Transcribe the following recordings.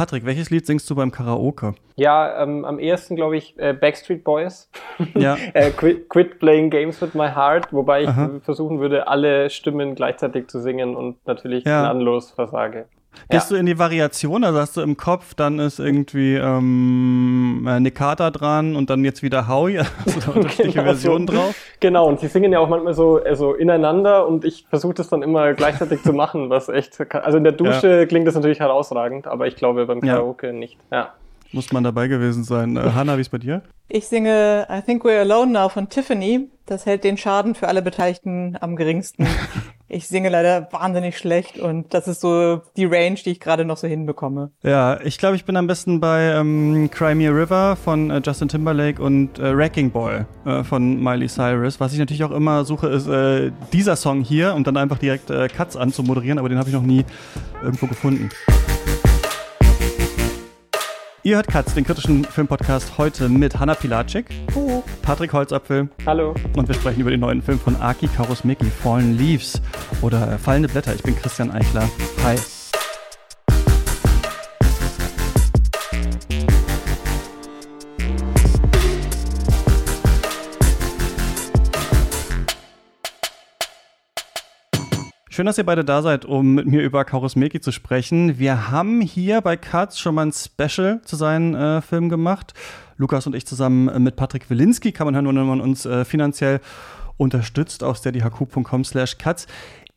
Patrick, welches Lied singst du beim Karaoke? Ja, ähm, am ehesten glaube ich äh, Backstreet Boys. Ja. äh, quit, quit, Playing Games with My Heart, wobei ich Aha. versuchen würde, alle Stimmen gleichzeitig zu singen und natürlich ja. gnadenlos versage. Gehst ja. du in die Variation, also hast du im Kopf, dann ist irgendwie ähm, äh, Nikata dran und dann jetzt wieder Howie, also da unterschiedliche genau Versionen drauf? Genau, und sie singen ja auch manchmal so also ineinander und ich versuche das dann immer gleichzeitig zu machen, was echt, also in der Dusche ja. klingt das natürlich herausragend, aber ich glaube beim Karaoke ja. nicht, ja. Muss man dabei gewesen sein. Äh, Hanna, wie ist bei dir? Ich singe I Think We're Alone Now von Tiffany. Das hält den Schaden für alle Beteiligten am geringsten. Ich singe leider wahnsinnig schlecht und das ist so die Range, die ich gerade noch so hinbekomme. Ja, ich glaube, ich bin am besten bei ähm, Cry Me a River von äh, Justin Timberlake und äh, Wrecking Ball äh, von Miley Cyrus. Was ich natürlich auch immer suche, ist äh, dieser Song hier und dann einfach direkt äh, Cuts anzumoderieren, aber den habe ich noch nie irgendwo gefunden. Ihr hört Katz, den kritischen Filmpodcast, heute mit Hanna Pilatschik, uh. Patrick Holzapfel. Hallo. Und wir sprechen über den neuen Film von Aki Kaurismäki, Fallen Leaves oder Fallende Blätter. Ich bin Christian Eichler. Hi. Schön, dass ihr beide da seid, um mit mir über Kaurismäki zu sprechen. Wir haben hier bei Katz schon mal ein Special zu seinen äh, Filmen gemacht. Lukas und ich zusammen mit Patrick Wilinski kann man hören, wenn man uns äh, finanziell unterstützt auf steadyhq.com slash katz.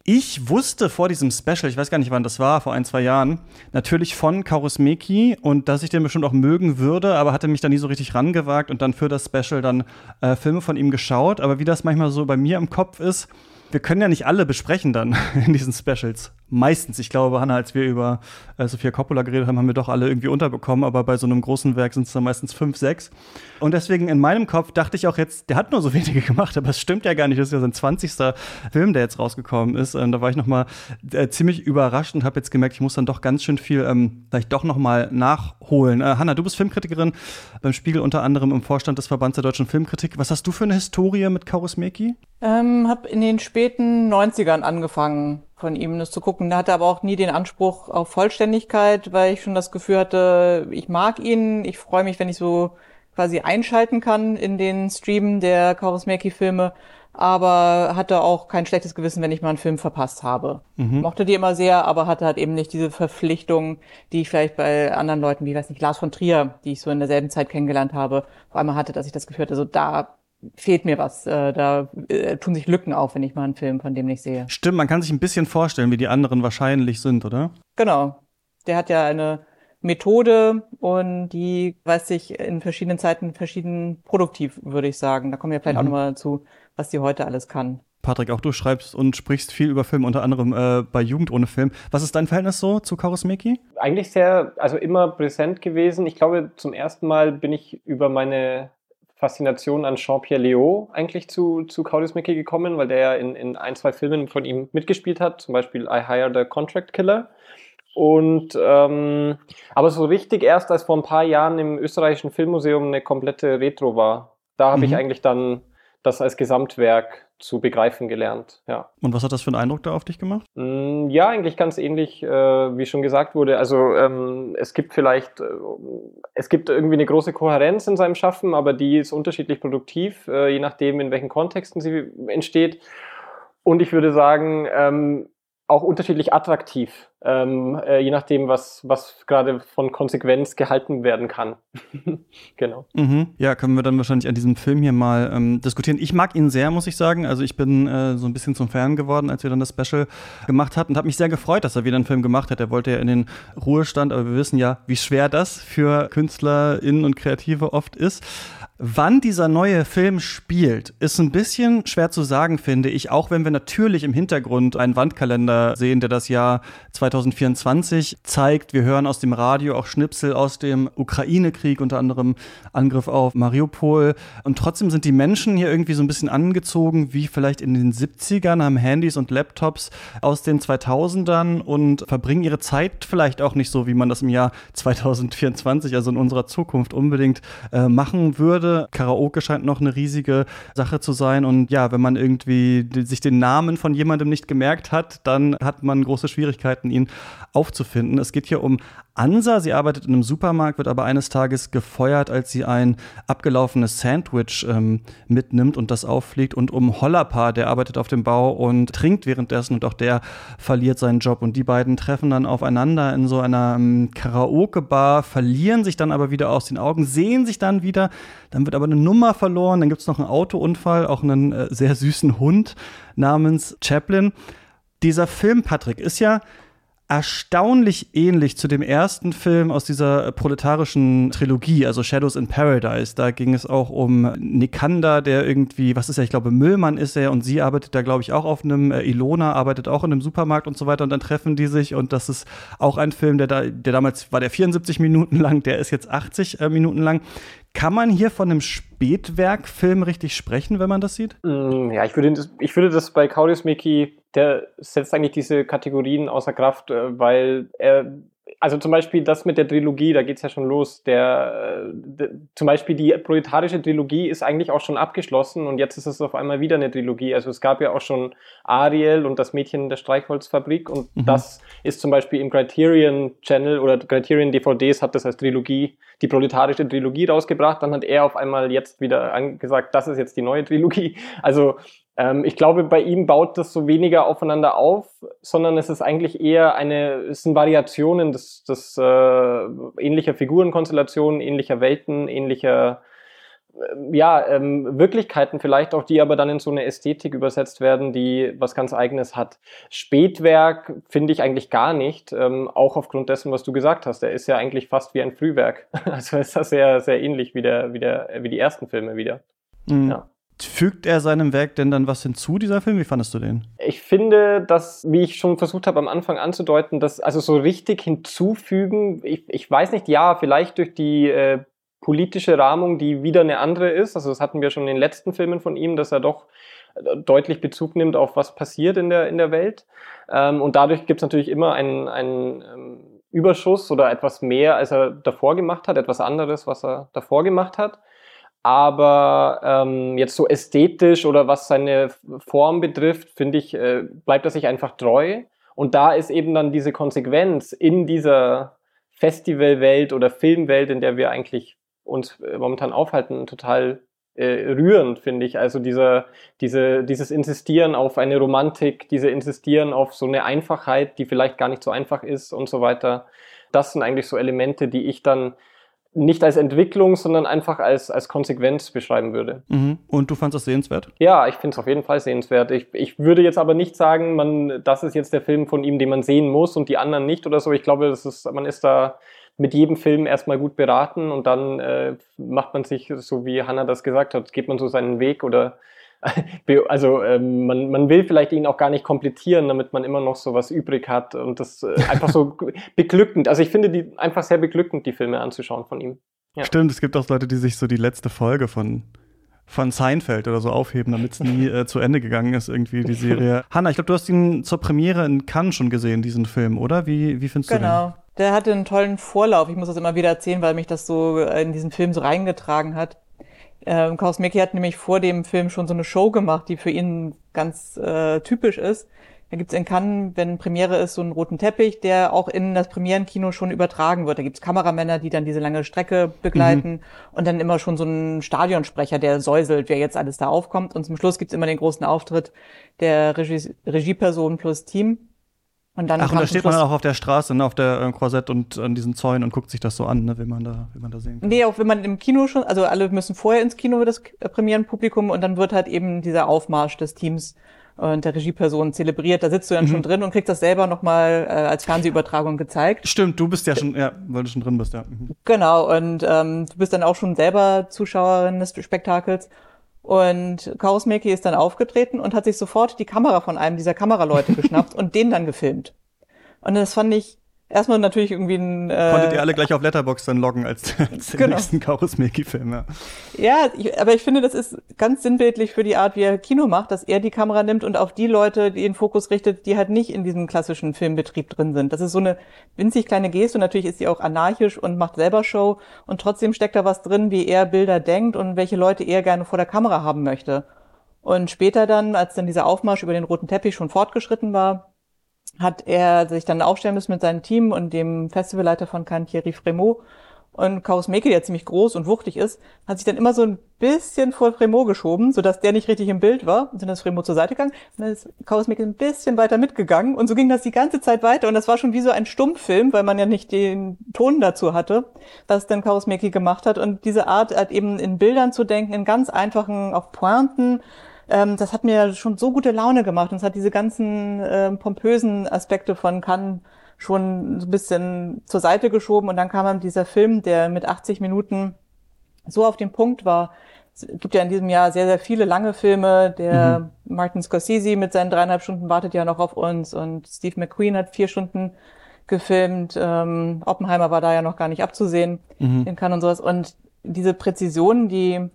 Ich wusste vor diesem Special, ich weiß gar nicht, wann das war, vor ein, zwei Jahren, natürlich von Kaurismäki und dass ich den bestimmt auch mögen würde, aber hatte mich da nie so richtig rangewagt und dann für das Special dann äh, Filme von ihm geschaut. Aber wie das manchmal so bei mir im Kopf ist, wir können ja nicht alle besprechen dann in diesen Specials. Meistens. Ich glaube, Hannah, als wir über äh, Sophia Coppola geredet haben, haben wir doch alle irgendwie unterbekommen, aber bei so einem großen Werk sind es dann meistens fünf, sechs. Und deswegen in meinem Kopf dachte ich auch jetzt, der hat nur so wenige gemacht, aber es stimmt ja gar nicht. Das ist ja sein 20. Film, der jetzt rausgekommen ist. Und da war ich noch mal äh, ziemlich überrascht und habe jetzt gemerkt, ich muss dann doch ganz schön viel ähm, vielleicht doch noch mal nachholen. Äh, Hanna, du bist Filmkritikerin beim Spiegel unter anderem im Vorstand des Verbands der deutschen Filmkritik. Was hast du für eine Historie mit Kaurismäki? Ähm, habe in den späten 90ern angefangen, von ihm das zu gucken. Da hatte aber auch nie den Anspruch auf Vollständigkeit, weil ich schon das Gefühl hatte, ich mag ihn, ich freue mich, wenn ich so quasi einschalten kann in den Stream der Kaurismäki-Filme, aber hatte auch kein schlechtes Gewissen, wenn ich mal einen Film verpasst habe. Mhm. Mochte die immer sehr, aber hatte halt eben nicht diese Verpflichtung, die ich vielleicht bei anderen Leuten, wie weiß nicht, Lars von Trier, die ich so in derselben Zeit kennengelernt habe, vor allem hatte, dass ich das Gefühl hatte, so da fehlt mir was. Äh, da äh, tun sich Lücken auf, wenn ich mal einen Film von dem nicht sehe. Stimmt, man kann sich ein bisschen vorstellen, wie die anderen wahrscheinlich sind, oder? Genau. Der hat ja eine Methode und die weiß sich in verschiedenen Zeiten verschieden produktiv, würde ich sagen. Da kommen wir vielleicht mhm. auch nochmal dazu, was die heute alles kann. Patrick, auch du schreibst und sprichst viel über Film, unter anderem äh, bei Jugend ohne Film. Was ist dein Verhältnis so zu Karusmeki? Eigentlich sehr, also immer präsent gewesen. Ich glaube, zum ersten Mal bin ich über meine Faszination an Jean-Pierre Léaud eigentlich zu, zu Kaurismäki gekommen, weil der ja in, in ein, zwei Filmen von ihm mitgespielt hat, zum Beispiel I Hire the Contract Killer. Und ähm, aber so richtig erst, als vor ein paar Jahren im österreichischen Filmmuseum eine komplette Retro war. Da habe mhm. ich eigentlich dann das als Gesamtwerk zu begreifen gelernt. Ja. Und was hat das für einen Eindruck da auf dich gemacht? Mm, ja, eigentlich ganz ähnlich, äh, wie schon gesagt wurde. Also ähm, es gibt vielleicht, äh, es gibt irgendwie eine große Kohärenz in seinem Schaffen, aber die ist unterschiedlich produktiv, äh, je nachdem, in welchen Kontexten sie entsteht. Und ich würde sagen, ähm, auch unterschiedlich attraktiv, ähm, äh, je nachdem, was, was gerade von Konsequenz gehalten werden kann. genau. Mhm. Ja, können wir dann wahrscheinlich an diesem Film hier mal ähm, diskutieren. Ich mag ihn sehr, muss ich sagen. Also ich bin äh, so ein bisschen zum Fan geworden, als wir dann das Special gemacht hatten und habe mich sehr gefreut, dass er wieder einen Film gemacht hat. Er wollte ja in den Ruhestand, aber wir wissen ja, wie schwer das für KünstlerInnen und Kreative oft ist. Wann dieser neue Film spielt, ist ein bisschen schwer zu sagen, finde ich, auch wenn wir natürlich im Hintergrund einen Wandkalender sehen, der das Jahr 2024 zeigt. Wir hören aus dem Radio auch Schnipsel aus dem Ukraine-Krieg, unter anderem Angriff auf Mariupol. Und trotzdem sind die Menschen hier irgendwie so ein bisschen angezogen, wie vielleicht in den 70ern, haben Handys und Laptops aus den 2000ern und verbringen ihre Zeit vielleicht auch nicht so, wie man das im Jahr 2024, also in unserer Zukunft unbedingt äh, machen würde Karaoke scheint noch eine riesige Sache zu sein. Und ja, wenn man irgendwie sich den Namen von jemandem nicht gemerkt hat, dann hat man große Schwierigkeiten, ihn aufzufinden. Es geht hier um Ansa. Sie arbeitet in einem Supermarkt, wird aber eines Tages gefeuert, als sie ein abgelaufenes Sandwich ähm, mitnimmt und das auffliegt. Und um Hollapa, der arbeitet auf dem Bau und trinkt währenddessen und auch der verliert seinen Job. Und die beiden treffen dann aufeinander in so einer ähm, Karaoke-Bar, verlieren sich dann aber wieder aus den Augen, sehen sich dann wieder. Dann wird aber eine Nummer verloren. Dann gibt es noch einen Autounfall, auch einen äh, sehr süßen Hund namens Chaplin. Dieser Film, Patrick, ist ja erstaunlich ähnlich zu dem ersten Film aus dieser proletarischen Trilogie, also Shadows in Paradise. Da ging es auch um Nikander, der irgendwie, was ist er, ich glaube, Müllmann ist er und sie arbeitet da, glaube ich, auch auf einem, äh, Ilona arbeitet auch in einem Supermarkt und so weiter und dann treffen die sich und das ist auch ein Film, der da, der damals war der 74 Minuten lang, der ist jetzt 80 äh, Minuten lang. Kann man hier von einem Spätwerkfilm richtig sprechen, wenn man das sieht? Mm, ja, ich würde, ich würde das bei Kaurismäki, der setzt eigentlich diese Kategorien außer Kraft, äh, weil er also zum Beispiel das mit der Trilogie, da geht es ja schon los. Der, der, zum Beispiel die proletarische Trilogie ist eigentlich auch schon abgeschlossen und jetzt ist es auf einmal wieder eine Trilogie. Also es gab ja auch schon Ariel und das Mädchen der Streichholzfabrik und mhm. das ist zum Beispiel im Criterion Channel oder Criterion DVDs hat das als Trilogie, die proletarische Trilogie rausgebracht. Dann hat er auf einmal jetzt wieder gesagt, das ist jetzt die neue Trilogie. Also ähm, ich glaube, bei ihm baut das so weniger aufeinander auf, sondern es ist eigentlich eher eine, es sind Variationen des, des äh, ähnlicher Figurenkonstellationen, ähnlicher Welten, ähnlicher äh, ja, ähm, Wirklichkeiten vielleicht auch, die aber dann in so eine Ästhetik übersetzt werden, die was ganz Eigenes hat. Spätwerk finde ich eigentlich gar nicht, ähm, auch aufgrund dessen, was du gesagt hast. Er ist ja eigentlich fast wie ein Frühwerk. Also ist das sehr, sehr ähnlich wie, der, wie, der, wie die ersten Filme wieder. Mhm. Ja. Fügt er seinem Werk denn dann was hinzu, dieser Film? Wie fandest du den? Ich finde, dass, wie ich schon versucht habe am Anfang anzudeuten, dass also so richtig hinzufügen, ich, ich weiß nicht, ja, vielleicht durch die äh, politische Rahmung, die wieder eine andere ist. Also das hatten wir schon in den letzten Filmen von ihm, dass er doch äh, deutlich Bezug nimmt auf was passiert in der, in der Welt. Ähm, und dadurch gibt es natürlich immer einen, einen ähm, Überschuss oder etwas mehr, als er davor gemacht hat, etwas anderes, was er davor gemacht hat aber ähm, jetzt so ästhetisch oder was seine Form betrifft, finde ich, äh, bleibt er sich einfach treu. Und da ist eben dann diese Konsequenz in dieser Festivalwelt oder Filmwelt, in der wir eigentlich uns äh, momentan aufhalten, total äh, rührend, finde ich. Also dieser, diese, dieses Insistieren auf eine Romantik, diese Insistieren auf so eine Einfachheit, die vielleicht gar nicht so einfach ist und so weiter. Das sind eigentlich so Elemente, die ich dann nicht als Entwicklung, sondern einfach als, als Konsequenz beschreiben würde. Mhm. Und du fandest das sehenswert? Ja, ich finde es auf jeden Fall sehenswert. Ich, ich würde jetzt aber nicht sagen, man, das ist jetzt der Film von ihm, den man sehen muss und die anderen nicht oder so. Ich glaube, das ist, man ist da mit jedem Film erstmal gut beraten und dann äh, macht man sich, so wie Hannah das gesagt hat, geht man so seinen Weg oder also ähm, man, man will vielleicht ihn auch gar nicht komplettieren, damit man immer noch so was übrig hat und das äh, einfach so beglückend. Also ich finde die einfach sehr beglückend, die Filme anzuschauen von ihm. Ja. Stimmt, es gibt auch Leute, die sich so die letzte Folge von von Seinfeld oder so aufheben, damit es nie äh, zu Ende gegangen ist, irgendwie die Serie. Hanna, ich glaube, du hast ihn zur Premiere in Cannes schon gesehen, diesen Film, oder? Wie, wie findest genau. du den? Genau. Der hatte einen tollen Vorlauf. Ich muss das immer wieder erzählen, weil mich das so in diesen Film so reingetragen hat. Ähm, Kausmeki hat nämlich vor dem Film schon so eine Show gemacht, die für ihn ganz äh, typisch ist. Da gibt's in Cannes, wenn Premiere ist, so einen roten Teppich, der auch in das Premierenkino schon übertragen wird. Da gibt's Kameramänner, die dann diese lange Strecke begleiten mhm. und dann immer schon so einen Stadionsprecher, der säuselt, wer jetzt alles da aufkommt. Und zum Schluss gibt's immer den großen Auftritt der Regie Regieperson plus Team. Und dann Ach, und da steht man auch auf der Straße, ne, auf der äh, Korsett und an diesen Zäunen und guckt sich das so an, ne, wie man da, wie man da sehen kann. Nee, auch wenn man im Kino schon, also alle müssen vorher ins Kino, das äh, Premierenpublikum, und dann wird halt eben dieser Aufmarsch des Teams und der Regieperson zelebriert. Da sitzt du dann mhm. schon drin und kriegst das selber nochmal äh, als Fernsehübertragung gezeigt. Stimmt, du bist ja schon, ja, weil du schon drin bist, ja. Mhm. Genau, und ähm, du bist dann auch schon selber Zuschauerin des Spektakels. Und Kausmeki ist dann aufgetreten und hat sich sofort die Kamera von einem dieser Kameraleute geschnappt und den dann gefilmt. Und das fand ich erstmal natürlich irgendwie ein. Äh, Konntet ihr alle gleich auf Letterbox dann loggen als, als den genau. nächsten Kaurismäki-Film, ja. Ja, ich, aber ich finde, das ist ganz sinnbildlich für die Art, wie er Kino macht, dass er die Kamera nimmt und auf die Leute die den Fokus richtet, die halt nicht in diesem klassischen Filmbetrieb drin sind. Das ist so eine winzig kleine Geste und natürlich ist sie auch anarchisch und macht selber Show und trotzdem steckt da was drin, wie er Bilder denkt und welche Leute er gerne vor der Kamera haben möchte. Und später dann, als dann dieser Aufmarsch über den roten Teppich schon fortgeschritten war, hat er sich dann aufstellen müssen mit seinem Team und dem Festivalleiter von Cannes, Thierry Fremont. Und Chaos Meke, der ziemlich groß und wuchtig ist, hat sich dann immer so ein bisschen vor Fremont geschoben, sodass der nicht richtig im Bild war. Und dann ist Fremont zur Seite gegangen. Und dann ist Chaos Meke ein bisschen weiter mitgegangen. Und so ging das die ganze Zeit weiter. Und das war schon wie so ein Stummfilm, weil man ja nicht den Ton dazu hatte, was dann Chaos Meke gemacht hat. Und diese Art, halt eben in Bildern zu denken, in ganz einfachen, auf Pointen, ähm, das hat mir schon so gute Laune gemacht und es hat diese ganzen äh, pompösen Aspekte von Cannes schon so ein bisschen zur Seite geschoben und dann kam dann dieser Film, der mit 80 Minuten so auf den Punkt war. Es gibt ja in diesem Jahr sehr, sehr viele lange Filme. Der mhm. Martin Scorsese mit seinen dreieinhalb Stunden wartet ja noch auf uns und Steve McQueen hat vier Stunden gefilmt. Ähm, Oppenheimer war da ja noch gar nicht abzusehen mhm. in Cannes und sowas. Und diese Präzision, die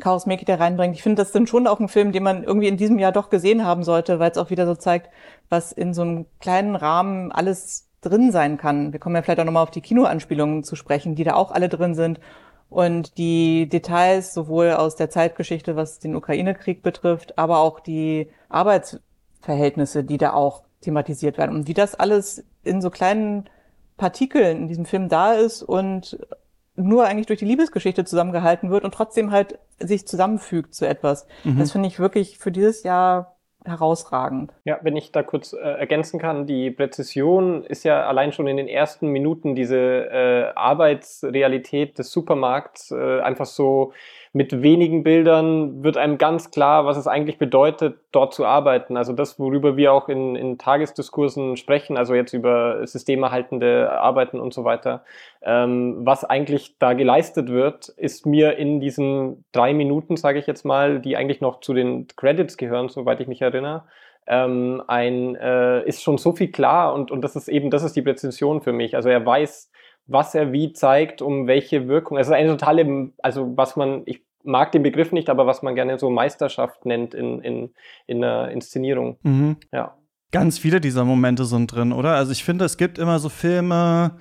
Chaos Make da reinbringt. Ich finde, das sind schon auch ein Film, den man irgendwie in diesem Jahr doch gesehen haben sollte, weil es auch wieder so zeigt, was in so einem kleinen Rahmen alles drin sein kann. Wir kommen ja vielleicht auch nochmal auf die Kinoanspielungen zu sprechen, die da auch alle drin sind. Und die Details sowohl aus der Zeitgeschichte, was den Ukraine-Krieg betrifft, aber auch die Arbeitsverhältnisse, die da auch thematisiert werden. Und wie das alles in so kleinen Partikeln in diesem Film da ist und nur eigentlich durch die Liebesgeschichte zusammengehalten wird und trotzdem halt sich zusammenfügt zu etwas. Mhm. Das finde ich wirklich für dieses Jahr herausragend. Ja, wenn ich da kurz äh, ergänzen kann, die Präzision ist ja allein schon in den ersten Minuten diese äh, Arbeitsrealität des Supermarkts äh, einfach so mit wenigen Bildern wird einem ganz klar, was es eigentlich bedeutet, dort zu arbeiten. Also das, worüber wir auch in, in Tagesdiskursen sprechen, also jetzt über systemerhaltende Arbeiten und so weiter. Ähm, was eigentlich da geleistet wird, ist mir in diesen drei Minuten, sage ich jetzt mal, die eigentlich noch zu den Credits gehören, soweit ich mich erinnere, ähm, ein, äh, ist schon so viel klar und, und das ist eben, das ist die Präzision für mich. Also er weiß, was er wie zeigt, um welche Wirkung. Es ist eine totale, also was man, ich mag den Begriff nicht, aber was man gerne so Meisterschaft nennt in, in, in einer Inszenierung. Mhm. Ja. Ganz viele dieser Momente sind drin, oder? Also ich finde, es gibt immer so Filme,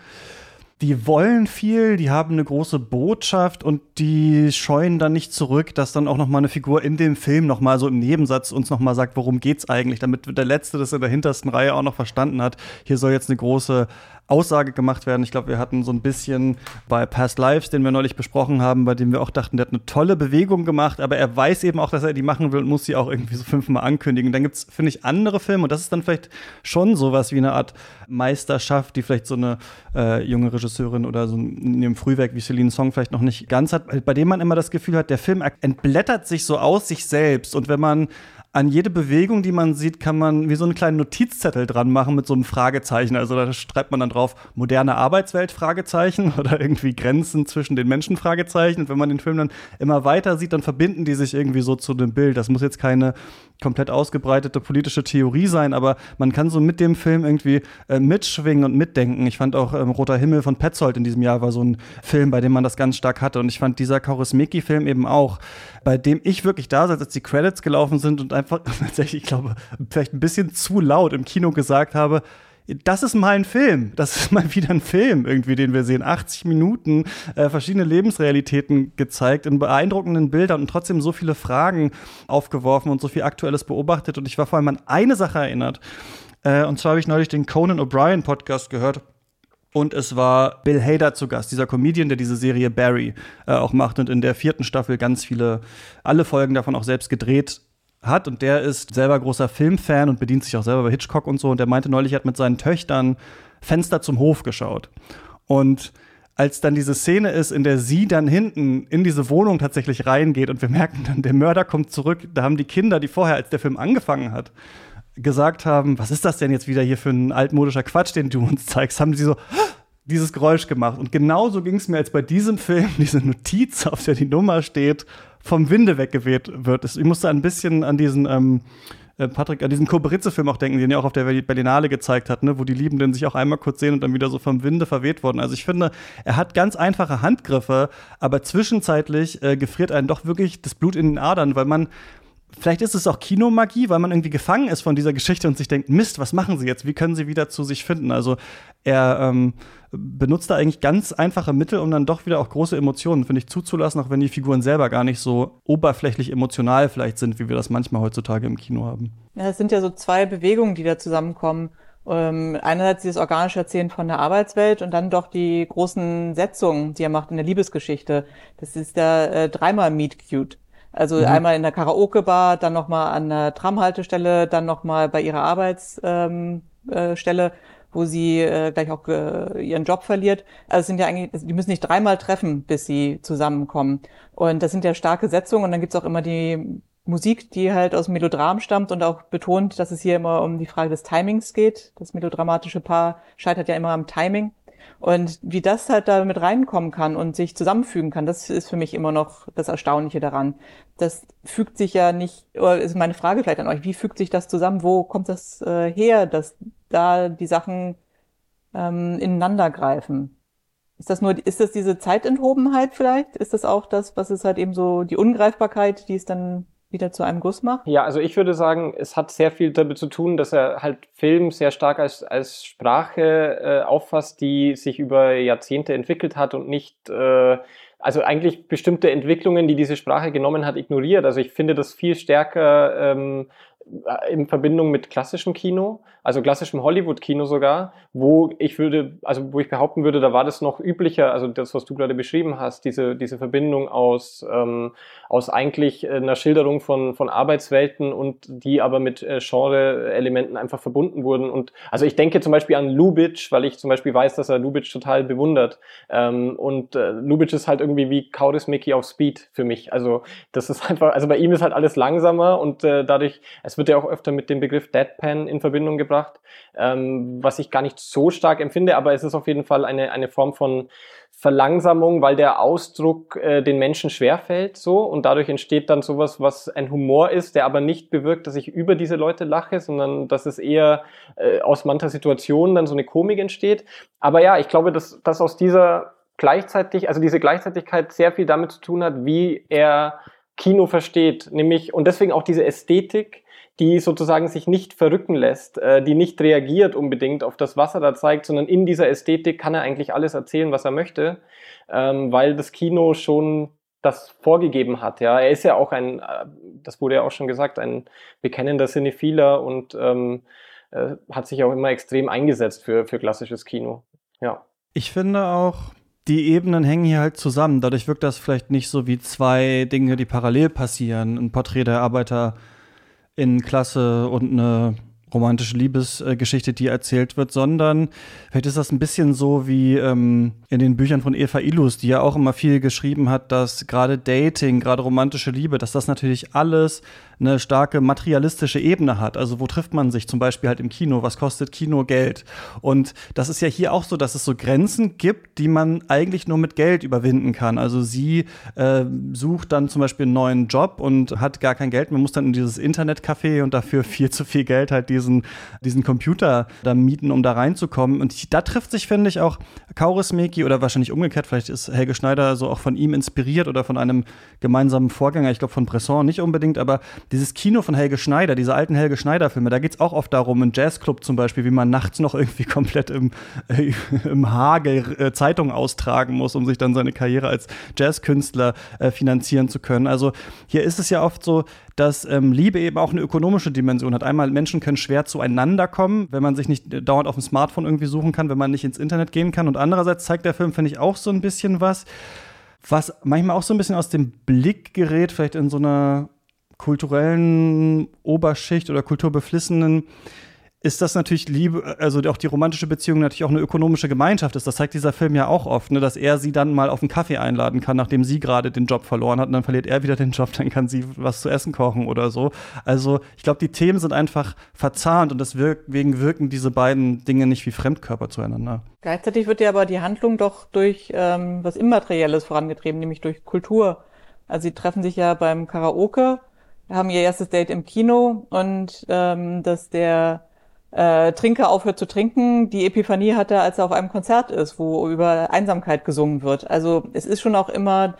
die wollen viel, die haben eine große Botschaft und die scheuen dann nicht zurück, dass dann auch noch mal eine Figur in dem Film noch mal so im Nebensatz uns noch mal sagt, worum geht's eigentlich, damit der Letzte das in der hintersten Reihe auch noch verstanden hat. Hier soll jetzt eine große Aussage gemacht werden. Ich glaube, wir hatten so ein bisschen bei Past Lives, den wir neulich besprochen haben, bei dem wir auch dachten, der hat eine tolle Bewegung gemacht, aber er weiß eben auch, dass er die machen will und muss sie auch irgendwie so fünfmal ankündigen. Dann gibt es, finde ich, andere Filme und das ist dann vielleicht schon sowas wie eine Art Meisterschaft, die vielleicht so eine äh, junge Regisseurin oder so in ihrem Frühwerk wie Celine Song vielleicht noch nicht ganz hat, bei dem man immer das Gefühl hat, der Film entblättert sich so aus sich selbst und wenn man an jede Bewegung, die man sieht, kann man wie so einen kleinen Notizzettel dran machen mit so einem Fragezeichen. Also da schreibt man dann drauf moderne Arbeitswelt Fragezeichen oder irgendwie Grenzen zwischen den Menschen Fragezeichen. Und wenn man den Film dann immer weiter sieht, dann verbinden die sich irgendwie so zu dem Bild. Das muss jetzt keine komplett ausgebreitete politische Theorie sein, aber man kann so mit dem Film irgendwie äh, mitschwingen und mitdenken. Ich fand auch ähm, Roter Himmel von Petzold in diesem Jahr war so ein Film, bei dem man das ganz stark hatte. Und ich fand dieser Kaurismäki-Film eben auch, bei dem ich wirklich da saß, als die Credits gelaufen sind und einfach tatsächlich, ich glaube, vielleicht ein bisschen zu laut im Kino gesagt habe, das ist mal ein Film. Das ist mal wieder ein Film, irgendwie, den wir sehen. 80 Minuten, äh, verschiedene Lebensrealitäten gezeigt, in beeindruckenden Bildern und trotzdem so viele Fragen aufgeworfen und so viel Aktuelles beobachtet. Und ich war vor allem an eine Sache erinnert. Äh, und zwar habe ich neulich den Conan O'Brien Podcast gehört. Und es war Bill Hader zu Gast, dieser Comedian, der diese Serie Barry äh, auch macht und in der vierten Staffel ganz viele, alle Folgen davon auch selbst gedreht hat und der ist selber großer Filmfan und bedient sich auch selber bei Hitchcock und so und der meinte neulich, er hat mit seinen Töchtern Fenster zum Hof geschaut. Und als dann diese Szene ist, in der sie dann hinten in diese Wohnung tatsächlich reingeht und wir merken dann, der Mörder kommt zurück, da haben die Kinder, die vorher, als der Film angefangen hat, gesagt haben, was ist das denn jetzt wieder hier für ein altmodischer Quatsch, den du uns zeigst, haben sie so dieses Geräusch gemacht. Und genauso ging es mir als bei diesem Film, diese Notiz, auf der die Nummer steht, vom Winde weggeweht wird. Ich musste ein bisschen an diesen ähm, äh, Patrick, an diesen Koberitze-Film auch denken, den er auch auf der Berlinale gezeigt hat, ne, wo die Liebenden sich auch einmal kurz sehen und dann wieder so vom Winde verweht wurden. Also ich finde, er hat ganz einfache Handgriffe, aber zwischenzeitlich äh, gefriert einen doch wirklich das Blut in den Adern, weil man vielleicht ist es auch Kinomagie, weil man irgendwie gefangen ist von dieser Geschichte und sich denkt, Mist, was machen sie jetzt? Wie können sie wieder zu sich finden? Also er ähm, benutzt da eigentlich ganz einfache Mittel, um dann doch wieder auch große Emotionen, finde ich, zuzulassen, auch wenn die Figuren selber gar nicht so oberflächlich emotional vielleicht sind, wie wir das manchmal heutzutage im Kino haben. Ja, es sind ja so zwei Bewegungen, die da zusammenkommen. Ähm, einerseits dieses organische Erzählen von der Arbeitswelt und dann doch die großen Setzungen, die er macht in der Liebesgeschichte. Das ist der äh, dreimal Meet Cute. Also mhm. einmal in der Karaoke-Bar, dann nochmal an der Tramhaltestelle, dann nochmal bei ihrer Arbeitsstelle, ähm, äh, wo sie äh, gleich auch äh, ihren Job verliert. Also es sind ja eigentlich, die müssen nicht dreimal treffen, bis sie zusammenkommen. Und das sind ja starke Setzungen und dann gibt's auch immer die Musik, die halt aus dem Melodram stammt und auch betont, dass es hier immer um die Frage des Timings geht. Das melodramatische Paar scheitert ja immer am Timing. Und wie das halt da mit reinkommen kann und sich zusammenfügen kann, das ist für mich immer noch das Erstaunliche daran. Das fügt sich ja nicht, oder ist meine Frage vielleicht an euch, wie fügt sich das zusammen? Wo kommt das äh, her, dass da die Sachen ähm, ineinander greifen? Ist das nur, ist das diese Zeitenthobenheit vielleicht? Ist das auch das, was ist halt eben so die Ungreifbarkeit, die es dann wieder zu einem Guss macht? Ja, also ich würde sagen, es hat sehr viel damit zu tun, dass er halt Film sehr stark als, als Sprache äh, auffasst, die sich über Jahrzehnte entwickelt hat und nicht, äh, also eigentlich bestimmte Entwicklungen, die diese Sprache genommen hat, ignoriert. Also ich finde das viel stärker ähm, in Verbindung mit klassischem Kino, also klassischem Hollywood-Kino sogar, wo ich würde, also wo ich behaupten würde, da war das noch üblicher, also das, was du gerade beschrieben hast, diese, diese Verbindung aus, ähm, aus eigentlich einer Schilderung von, von Arbeitswelten und die aber mit äh, Genre-Elementen einfach verbunden wurden. Und also ich denke zum Beispiel an Lubitsch, weil ich zum Beispiel weiß, dass er Lubitsch total bewundert. Ähm, und äh, Lubitsch ist halt irgendwie wie Kauris Mickey auf Speed für mich. Also das ist einfach, also bei ihm ist halt alles langsamer und äh, dadurch, es wird ja auch öfter mit dem Begriff Deadpan in Verbindung gebracht, ähm, was ich gar nicht so stark empfinde, aber es ist auf jeden Fall eine, eine Form von Verlangsamung, weil der Ausdruck äh, den Menschen schwerfällt so und dadurch entsteht dann sowas, was ein Humor ist, der aber nicht bewirkt, dass ich über diese Leute lache, sondern dass es eher äh, aus mancher Situation dann so eine Komik entsteht. Aber ja, ich glaube, dass, dass aus dieser gleichzeitig, also diese Gleichzeitigkeit sehr viel damit zu tun hat, wie er Kino versteht, nämlich und deswegen auch diese Ästhetik, die sozusagen sich nicht verrücken lässt, äh, die nicht reagiert unbedingt auf das, was er da zeigt, sondern in dieser Ästhetik kann er eigentlich alles erzählen, was er möchte, ähm, weil das Kino schon das vorgegeben hat. Ja, er ist ja auch ein, äh, das wurde ja auch schon gesagt, ein bekennender Cinephiler und ähm, äh, hat sich auch immer extrem eingesetzt für, für klassisches Kino. Ja. Ich finde auch, die Ebenen hängen hier halt zusammen. Dadurch wirkt das vielleicht nicht so wie zwei Dinge, die parallel passieren. Ein Porträt der Arbeiter in Klasse und eine romantische Liebesgeschichte, die erzählt wird, sondern vielleicht ist das ein bisschen so wie ähm, in den Büchern von Eva Illus, die ja auch immer viel geschrieben hat, dass gerade Dating, gerade romantische Liebe, dass das natürlich alles eine starke materialistische Ebene hat. Also wo trifft man sich zum Beispiel halt im Kino? Was kostet Kino Geld? Und das ist ja hier auch so, dass es so Grenzen gibt, die man eigentlich nur mit Geld überwinden kann. Also sie äh, sucht dann zum Beispiel einen neuen Job und hat gar kein Geld. Man muss dann in dieses Internetcafé und dafür viel zu viel Geld halt diesen, diesen Computer da mieten, um da reinzukommen. Und da trifft sich, finde ich, auch Kaurismäki oder wahrscheinlich umgekehrt. Vielleicht ist Helge Schneider so auch von ihm inspiriert oder von einem gemeinsamen Vorgänger. Ich glaube von Bresson nicht unbedingt, aber dieses Kino von Helge Schneider, diese alten Helge Schneider-Filme, da geht es auch oft darum, im Jazzclub zum Beispiel, wie man nachts noch irgendwie komplett im, äh, im Hagel äh, Zeitungen austragen muss, um sich dann seine Karriere als Jazzkünstler äh, finanzieren zu können. Also hier ist es ja oft so, dass ähm, Liebe eben auch eine ökonomische Dimension hat. Einmal, Menschen können schwer zueinander kommen, wenn man sich nicht äh, dauernd auf dem Smartphone irgendwie suchen kann, wenn man nicht ins Internet gehen kann. Und andererseits zeigt der Film, finde ich, auch so ein bisschen was, was manchmal auch so ein bisschen aus dem Blick gerät, vielleicht in so einer kulturellen Oberschicht oder kulturbeflissenen ist das natürlich Liebe, also auch die romantische Beziehung natürlich auch eine ökonomische Gemeinschaft ist. Das zeigt dieser Film ja auch oft, ne, dass er sie dann mal auf einen Kaffee einladen kann, nachdem sie gerade den Job verloren hat und dann verliert er wieder den Job, dann kann sie was zu essen kochen oder so. Also ich glaube, die Themen sind einfach verzahnt und deswegen wirken diese beiden Dinge nicht wie Fremdkörper zueinander. Gleichzeitig wird ja aber die Handlung doch durch ähm, was Immaterielles vorangetrieben, nämlich durch Kultur. Also sie treffen sich ja beim Karaoke haben ihr erstes Date im Kino und ähm, dass der äh, Trinker aufhört zu trinken, die Epiphanie hatte, als er auf einem Konzert ist, wo über Einsamkeit gesungen wird. Also es ist schon auch immer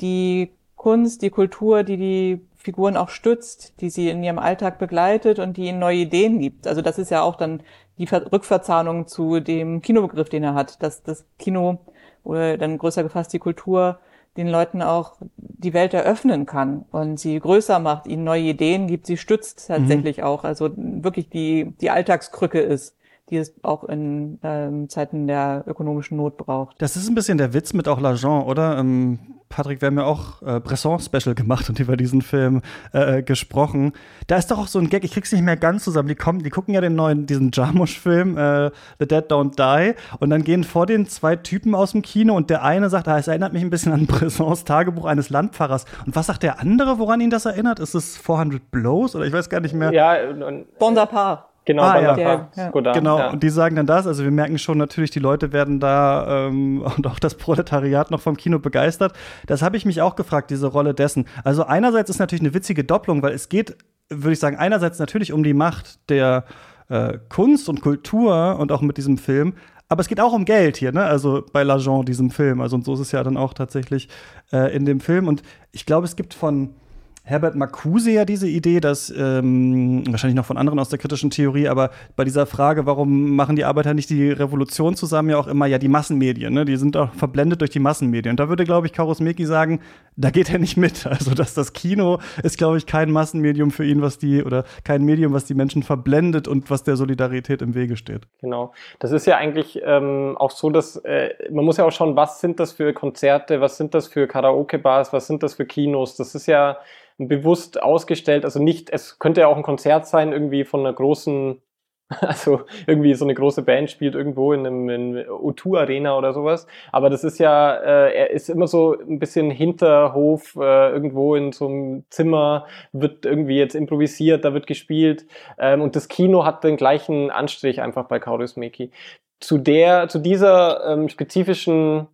die Kunst, die Kultur, die die Figuren auch stützt, die sie in ihrem Alltag begleitet und die ihnen neue Ideen gibt. Also das ist ja auch dann die Rückverzahnung zu dem Kinobegriff, den er hat, dass das Kino oder dann größer gefasst die Kultur den Leuten auch die Welt eröffnen kann und sie größer macht, ihnen neue Ideen gibt, sie stützt tatsächlich mhm. auch, also wirklich die, die Alltagskrücke ist die es auch in ähm, Zeiten der ökonomischen Not braucht. Das ist ein bisschen der Witz mit auch L'Agent, oder? Ähm, Patrick, wir haben ja auch äh, Bresson-Special gemacht und über diesen Film äh, gesprochen. Da ist doch auch so ein Gag, ich krieg's nicht mehr ganz zusammen. Die, kommen, die gucken ja den neuen, diesen Jarmusch-Film, äh, The Dead Don't Die, und dann gehen vor den zwei Typen aus dem Kino und der eine sagt, ah, es erinnert mich ein bisschen an Bressons Tagebuch eines Landpfarrers. Und was sagt der andere, woran ihn das erinnert? Ist es 400 Blows oder ich weiß gar nicht mehr? Ja, und, Bonaparte. Genau, ah, ja. Der, ja. genau. Ja. und die sagen dann das. Also wir merken schon natürlich, die Leute werden da ähm, und auch das Proletariat noch vom Kino begeistert. Das habe ich mich auch gefragt, diese Rolle dessen. Also einerseits ist natürlich eine witzige Doppelung, weil es geht, würde ich sagen, einerseits natürlich um die Macht der äh, Kunst und Kultur und auch mit diesem Film. Aber es geht auch um Geld hier, ne? Also bei L'Agent, diesem Film. Also und so ist es ja dann auch tatsächlich äh, in dem Film. Und ich glaube, es gibt von Herbert Marcuse ja diese Idee, dass ähm, wahrscheinlich noch von anderen aus der kritischen Theorie, aber bei dieser Frage, warum machen die Arbeiter nicht die Revolution zusammen, ja auch immer ja die Massenmedien, ne? Die sind auch verblendet durch die Massenmedien. Und da würde, glaube ich, Karus Meki sagen, da geht er nicht mit. Also, dass das Kino ist, glaube ich, kein Massenmedium für ihn, was die oder kein Medium, was die Menschen verblendet und was der Solidarität im Wege steht. Genau. Das ist ja eigentlich ähm, auch so, dass äh, man muss ja auch schauen, was sind das für Konzerte, was sind das für Karaoke-Bars, was sind das für Kinos. Das ist ja bewusst ausgestellt. Also nicht, es könnte ja auch ein Konzert sein, irgendwie von einer großen, also irgendwie so eine große Band spielt irgendwo in einem in O2 Arena oder sowas. Aber das ist ja, äh, er ist immer so ein bisschen Hinterhof, äh, irgendwo in so einem Zimmer, wird irgendwie jetzt improvisiert, da wird gespielt. Ähm, und das Kino hat den gleichen Anstrich einfach bei Kaurismäki. Zu der, zu dieser ähm, spezifischen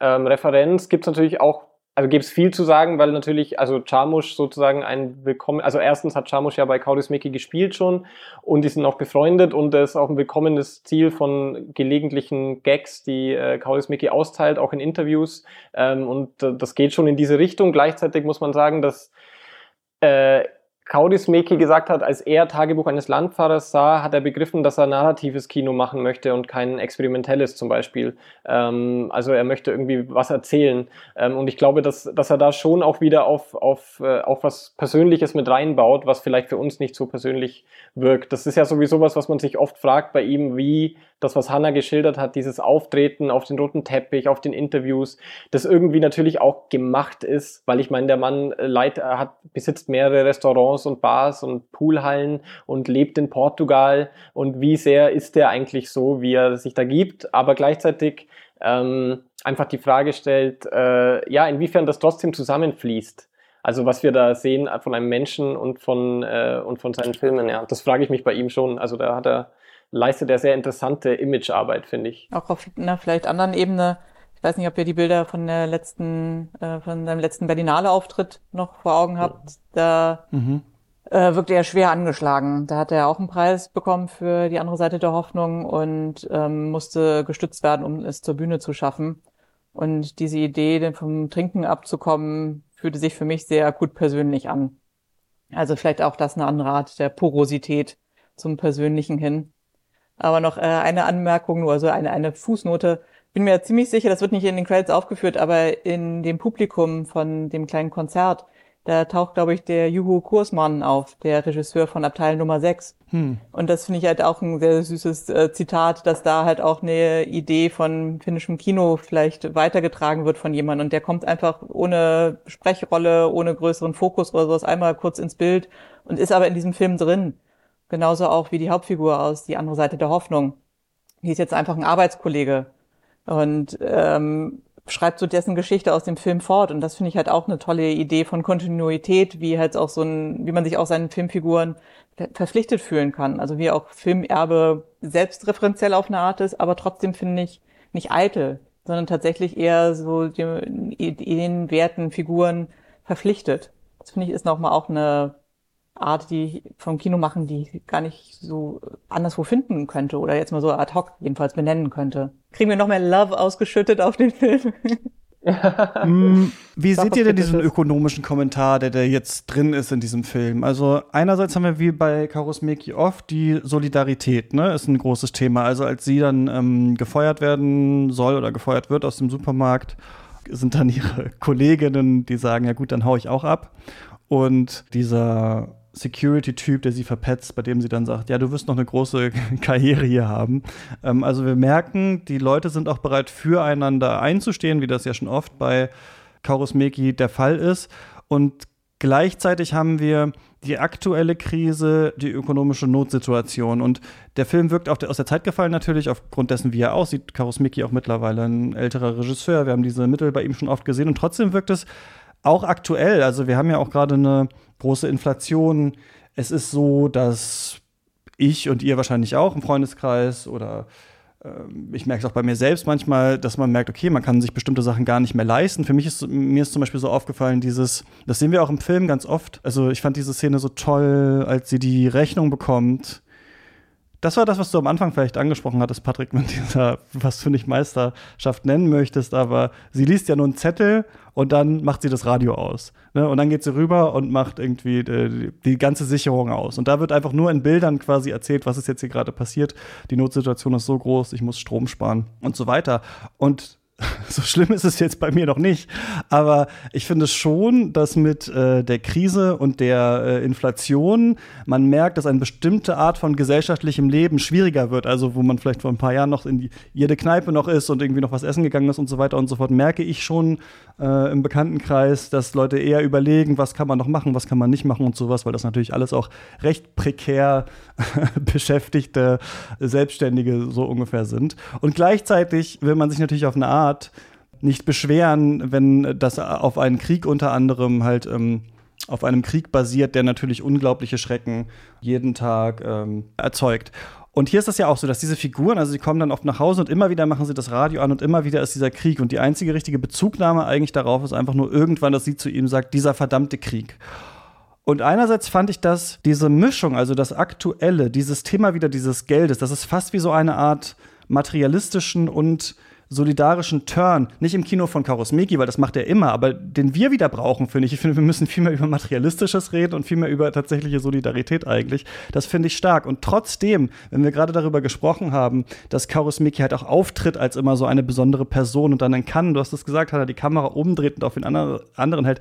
ähm, Referenz gibt es natürlich auch also gibt es viel zu sagen, weil natürlich, also Charmusch sozusagen ein Willkommen, also erstens hat Charmusch ja bei Kaurismäki gespielt schon und die sind auch befreundet und das ist auch ein willkommenes Ziel von gelegentlichen Gags, die äh, Kaurismäki austeilt, auch in Interviews ähm, und äh, das geht schon in diese Richtung. Gleichzeitig muss man sagen, dass äh, Kaurismäki gesagt hat, als er Tagebuch eines Landfahrers sah, hat er begriffen, dass er narratives Kino machen möchte und kein experimentelles zum Beispiel. Ähm, also er möchte irgendwie was erzählen. Ähm, und ich glaube, dass, dass er da schon auch wieder auf, auf, äh, auf was Persönliches mit reinbaut, was vielleicht für uns nicht so persönlich wirkt. Das ist ja sowieso was, was man sich oft fragt bei ihm, wie das, was Hannah geschildert hat, dieses Auftreten auf den roten Teppich, auf den Interviews, das irgendwie natürlich auch gemacht ist, weil ich meine, der Mann äh, leit, hat, besitzt mehrere Restaurants und Bars und Poolhallen und lebt in Portugal und wie sehr ist der eigentlich so, wie er sich da gibt, aber gleichzeitig ähm, einfach die Frage stellt, äh, ja, inwiefern das trotzdem zusammenfließt. Also was wir da sehen von einem Menschen und von, äh, und von seinen Filmen, ja, das frage ich mich bei ihm schon. Also da hat er leistet er sehr interessante Imagearbeit, finde ich. Auch auf einer vielleicht anderen Ebene. Ich weiß nicht, ob ihr die Bilder von der letzten, äh, von seinem letzten Berlinale-Auftritt noch vor Augen habt. Da mhm. Äh, wirkte er schwer angeschlagen. Da hat er auch einen Preis bekommen für die andere Seite der Hoffnung und ähm, musste gestützt werden, um es zur Bühne zu schaffen. Und diese Idee, vom Trinken abzukommen, fühlte sich für mich sehr gut persönlich an. Also vielleicht auch das eine andere Art der Porosität zum Persönlichen hin. Aber noch äh, eine Anmerkung, nur also eine, eine Fußnote. Bin mir ziemlich sicher, das wird nicht in den Credits aufgeführt, aber in dem Publikum von dem kleinen Konzert, da taucht, glaube ich, der Juhu Kursmann auf, der Regisseur von Abteil Nummer 6. Hm. Und das finde ich halt auch ein sehr süßes äh, Zitat, dass da halt auch eine Idee von finnischem Kino vielleicht weitergetragen wird von jemandem. Und der kommt einfach ohne Sprechrolle, ohne größeren Fokus oder sowas einmal kurz ins Bild und ist aber in diesem Film drin. Genauso auch wie die Hauptfigur aus Die andere Seite der Hoffnung. Die ist jetzt einfach ein Arbeitskollege und ähm, schreibt so dessen Geschichte aus dem Film fort. Und das finde ich halt auch eine tolle Idee von Kontinuität, wie halt auch so ein, wie man sich auch seinen Filmfiguren verpflichtet fühlen kann. Also wie auch Filmerbe selbstreferenziell auf eine Art ist, aber trotzdem finde ich nicht eitel, sondern tatsächlich eher so den Werten, Figuren verpflichtet. Das finde ich ist nochmal auch eine Art, die ich vom Kino machen, die ich gar nicht so anderswo finden könnte oder jetzt mal so ad hoc jedenfalls benennen könnte. Kriegen wir noch mehr Love ausgeschüttet auf den Film? Mm, wie seht ihr denn diesen ökonomischen Kommentar, der, der jetzt drin ist in diesem Film? Also einerseits haben wir wie bei Karusmeki oft die Solidarität, ne, ist ein großes Thema. Also als sie dann ähm, gefeuert werden soll oder gefeuert wird aus dem Supermarkt, sind dann ihre Kolleginnen, die sagen, ja gut, dann hau ich auch ab. Und dieser Security-Typ, der sie verpetzt, bei dem sie dann sagt, ja, du wirst noch eine große Karriere hier haben. Ähm, also wir merken, die Leute sind auch bereit, füreinander einzustehen, wie das ja schon oft bei Kaurismäki der Fall ist. Und gleichzeitig haben wir die aktuelle Krise, die ökonomische Notsituation. Und der Film wirkt der, aus der Zeit gefallen natürlich, aufgrund dessen, wie er aussieht. Karusmiki auch mittlerweile ein älterer Regisseur. Wir haben diese Mittel bei ihm schon oft gesehen. Und trotzdem wirkt es auch aktuell. Also wir haben ja auch gerade eine große Inflation. Es ist so, dass ich und ihr wahrscheinlich auch im Freundeskreis oder äh, ich merke es auch bei mir selbst manchmal, dass man merkt, okay, man kann sich bestimmte Sachen gar nicht mehr leisten. Für mich ist mir ist zum Beispiel so aufgefallen, dieses, das sehen wir auch im Film ganz oft. Also ich fand diese Szene so toll, als sie die Rechnung bekommt das war das, was du am Anfang vielleicht angesprochen hattest, Patrick, mit dieser, was du nicht Meisterschaft nennen möchtest, aber sie liest ja nur einen Zettel und dann macht sie das Radio aus. Ne? Und dann geht sie rüber und macht irgendwie die, äh, die, ganze Sicherung aus. Und da wird einfach nur in Bildern quasi erzählt, was ist jetzt hier gerade passiert. Die Notsituation ist so groß, ich muss Strom sparen und so weiter. Und so schlimm ist es jetzt bei mir noch nicht. Aber ich finde schon, dass mit äh, der Krise und der äh, Inflation man merkt, dass eine bestimmte Art von gesellschaftlichem Leben schwieriger wird. Also, wo man vielleicht vor ein paar Jahren noch in die, jede Kneipe noch ist und irgendwie noch was essen gegangen ist und so weiter und so fort, merke ich schon äh, im Bekanntenkreis, dass Leute eher überlegen, was kann man noch machen, was kann man nicht machen und sowas, weil das natürlich alles auch recht prekär beschäftigte Selbstständige so ungefähr sind. Und gleichzeitig will man sich natürlich auf eine Art nicht beschweren, wenn das auf einen Krieg unter anderem halt ähm, auf einem Krieg basiert, der natürlich unglaubliche Schrecken jeden Tag ähm, erzeugt. Und hier ist das ja auch so, dass diese Figuren, also sie kommen dann oft nach Hause und immer wieder machen sie das Radio an und immer wieder ist dieser Krieg. Und die einzige richtige Bezugnahme eigentlich darauf ist einfach nur irgendwann, dass sie zu ihm sagt, dieser verdammte Krieg. Und einerseits fand ich das, diese Mischung, also das Aktuelle, dieses Thema wieder dieses Geldes, das ist fast wie so eine Art materialistischen und solidarischen Turn, nicht im Kino von Karusmeki, weil das macht er immer, aber den wir wieder brauchen, finde ich. Ich finde, wir müssen viel mehr über Materialistisches reden und viel mehr über tatsächliche Solidarität eigentlich. Das finde ich stark. Und trotzdem, wenn wir gerade darüber gesprochen haben, dass Karusmeki halt auch auftritt als immer so eine besondere Person und dann in Cannes, du hast es gesagt, hat er die Kamera umdreht und auf den anderen hält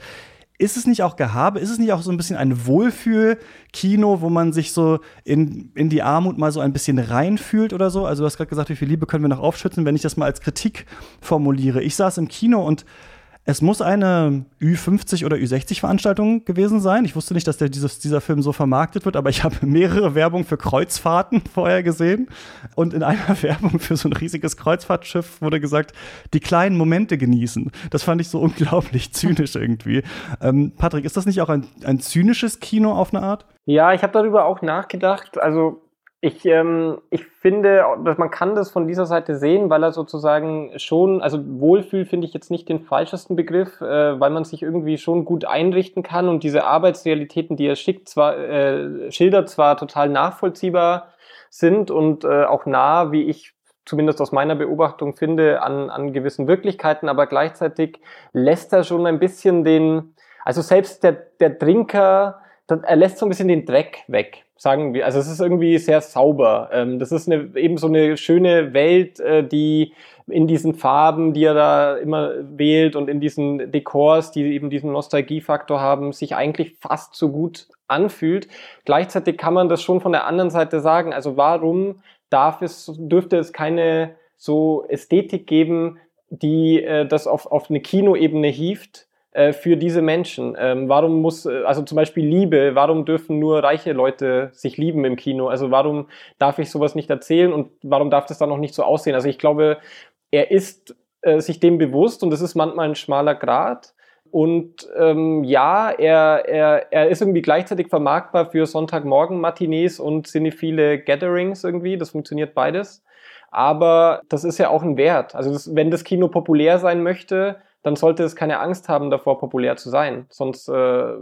ist es nicht auch Gehabe? Ist es nicht auch so ein bisschen ein Wohlfühl-Kino, wo man sich so in, in die Armut mal so ein bisschen reinfühlt oder so? Also, du hast gerade gesagt, wie viel Liebe können wir noch aufschützen, wenn ich das mal als Kritik formuliere. Ich saß im Kino und es muss eine Ü50 oder Ü60-Veranstaltung gewesen sein. Ich wusste nicht, dass der, dieses, dieser Film so vermarktet wird, aber ich habe mehrere Werbung für Kreuzfahrten vorher gesehen. Und in einer Werbung für so ein riesiges Kreuzfahrtschiff wurde gesagt, die kleinen Momente genießen. Das fand ich so unglaublich zynisch irgendwie. Ähm, Patrick, ist das nicht auch ein, ein zynisches Kino auf eine Art? Ja, ich habe darüber auch nachgedacht. Also ich, ähm, ich finde, dass man kann das von dieser Seite sehen, weil er sozusagen schon, also Wohlfühl finde ich jetzt nicht den falschesten Begriff, äh, weil man sich irgendwie schon gut einrichten kann und diese Arbeitsrealitäten, die er schickt, zwar äh, schildert, zwar total nachvollziehbar sind und äh, auch nah, wie ich zumindest aus meiner Beobachtung finde, an, an gewissen Wirklichkeiten, aber gleichzeitig lässt er schon ein bisschen den, also selbst der, der Trinker, er lässt so ein bisschen den Dreck weg sagen wir. Also es ist irgendwie sehr sauber. Ähm, das ist eine, eben so eine schöne Welt, äh, die in diesen Farben, die er da immer wählt und in diesen Dekors, die eben diesen Nostalgiefaktor haben, sich eigentlich fast so gut anfühlt. Gleichzeitig kann man das schon von der anderen Seite sagen. Also warum darf es, dürfte es keine so Ästhetik geben, die äh, das auf, auf eine Kinoebene hieft, äh, für diese Menschen? Ähm, warum muss, äh, also zum Beispiel Liebe, warum dürfen nur reiche Leute sich lieben im Kino? Also warum darf ich sowas nicht erzählen und warum darf das dann noch nicht so aussehen? Also ich glaube, er ist äh, sich dem bewusst und es ist manchmal ein schmaler Grad. Und ähm, ja, er, er, er ist irgendwie gleichzeitig vermarktbar für Sonntagmorgen-Matinees und cinephile Gatherings irgendwie. Das funktioniert beides. Aber das ist ja auch ein Wert. Also das, wenn das Kino populär sein möchte, dann sollte es keine Angst haben, davor populär zu sein. Sonst äh,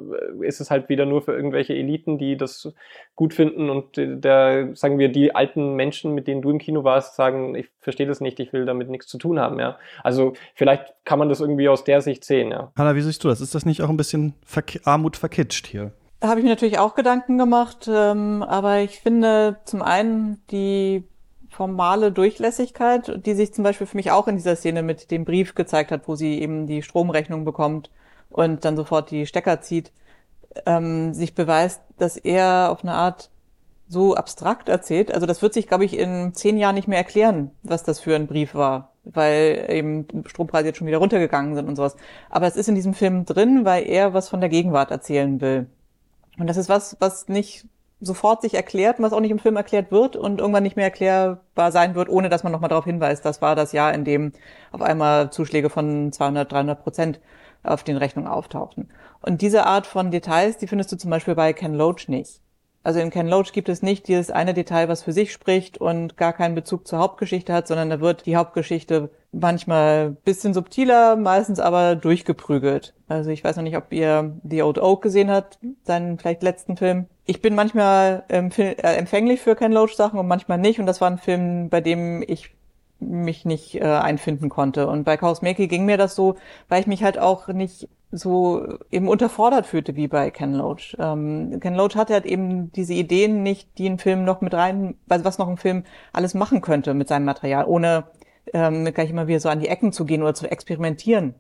ist es halt wieder nur für irgendwelche Eliten, die das gut finden und der, sagen wir, die alten Menschen, mit denen du im Kino warst, sagen, ich verstehe das nicht, ich will damit nichts zu tun haben, ja. Also vielleicht kann man das irgendwie aus der Sicht sehen, ja. Hanna, wie siehst du das? Ist das nicht auch ein bisschen Verk Armut verkitscht hier? Da habe ich mir natürlich auch Gedanken gemacht, ähm, aber ich finde zum einen die formale Durchlässigkeit, die sich zum Beispiel für mich auch in dieser Szene mit dem Brief gezeigt hat, wo sie eben die Stromrechnung bekommt und dann sofort die Stecker zieht, ähm, sich beweist, dass er auf eine Art so abstrakt erzählt. Also das wird sich, glaube ich, in zehn Jahren nicht mehr erklären, was das für ein Brief war, weil eben Strompreise jetzt schon wieder runtergegangen sind und sowas. Aber es ist in diesem Film drin, weil er was von der Gegenwart erzählen will. Und das ist was, was nicht sofort sich erklärt, was auch nicht im Film erklärt wird und irgendwann nicht mehr erklärbar sein wird, ohne dass man nochmal darauf hinweist, das war das Jahr, in dem auf einmal Zuschläge von 200, 300 Prozent auf den Rechnungen auftauchten. Und diese Art von Details, die findest du zum Beispiel bei Ken Loach nicht. Also in Ken Loach gibt es nicht dieses eine Detail, was für sich spricht und gar keinen Bezug zur Hauptgeschichte hat, sondern da wird die Hauptgeschichte manchmal bisschen subtiler, meistens aber durchgeprügelt. Also ich weiß noch nicht, ob ihr The Old Oak gesehen habt, seinen vielleicht letzten Film. Ich bin manchmal äh, empfänglich für Ken Loach Sachen und manchmal nicht und das war ein Film, bei dem ich mich nicht äh, einfinden konnte. Und bei Chaos Maker ging mir das so, weil ich mich halt auch nicht so eben unterfordert fühlte wie bei Ken Loach. Ähm, Ken Loach hatte halt eben diese Ideen nicht, die ein Film noch mit rein, also was noch ein Film alles machen könnte mit seinem Material, ohne ähm, gleich immer wieder so an die Ecken zu gehen oder zu experimentieren.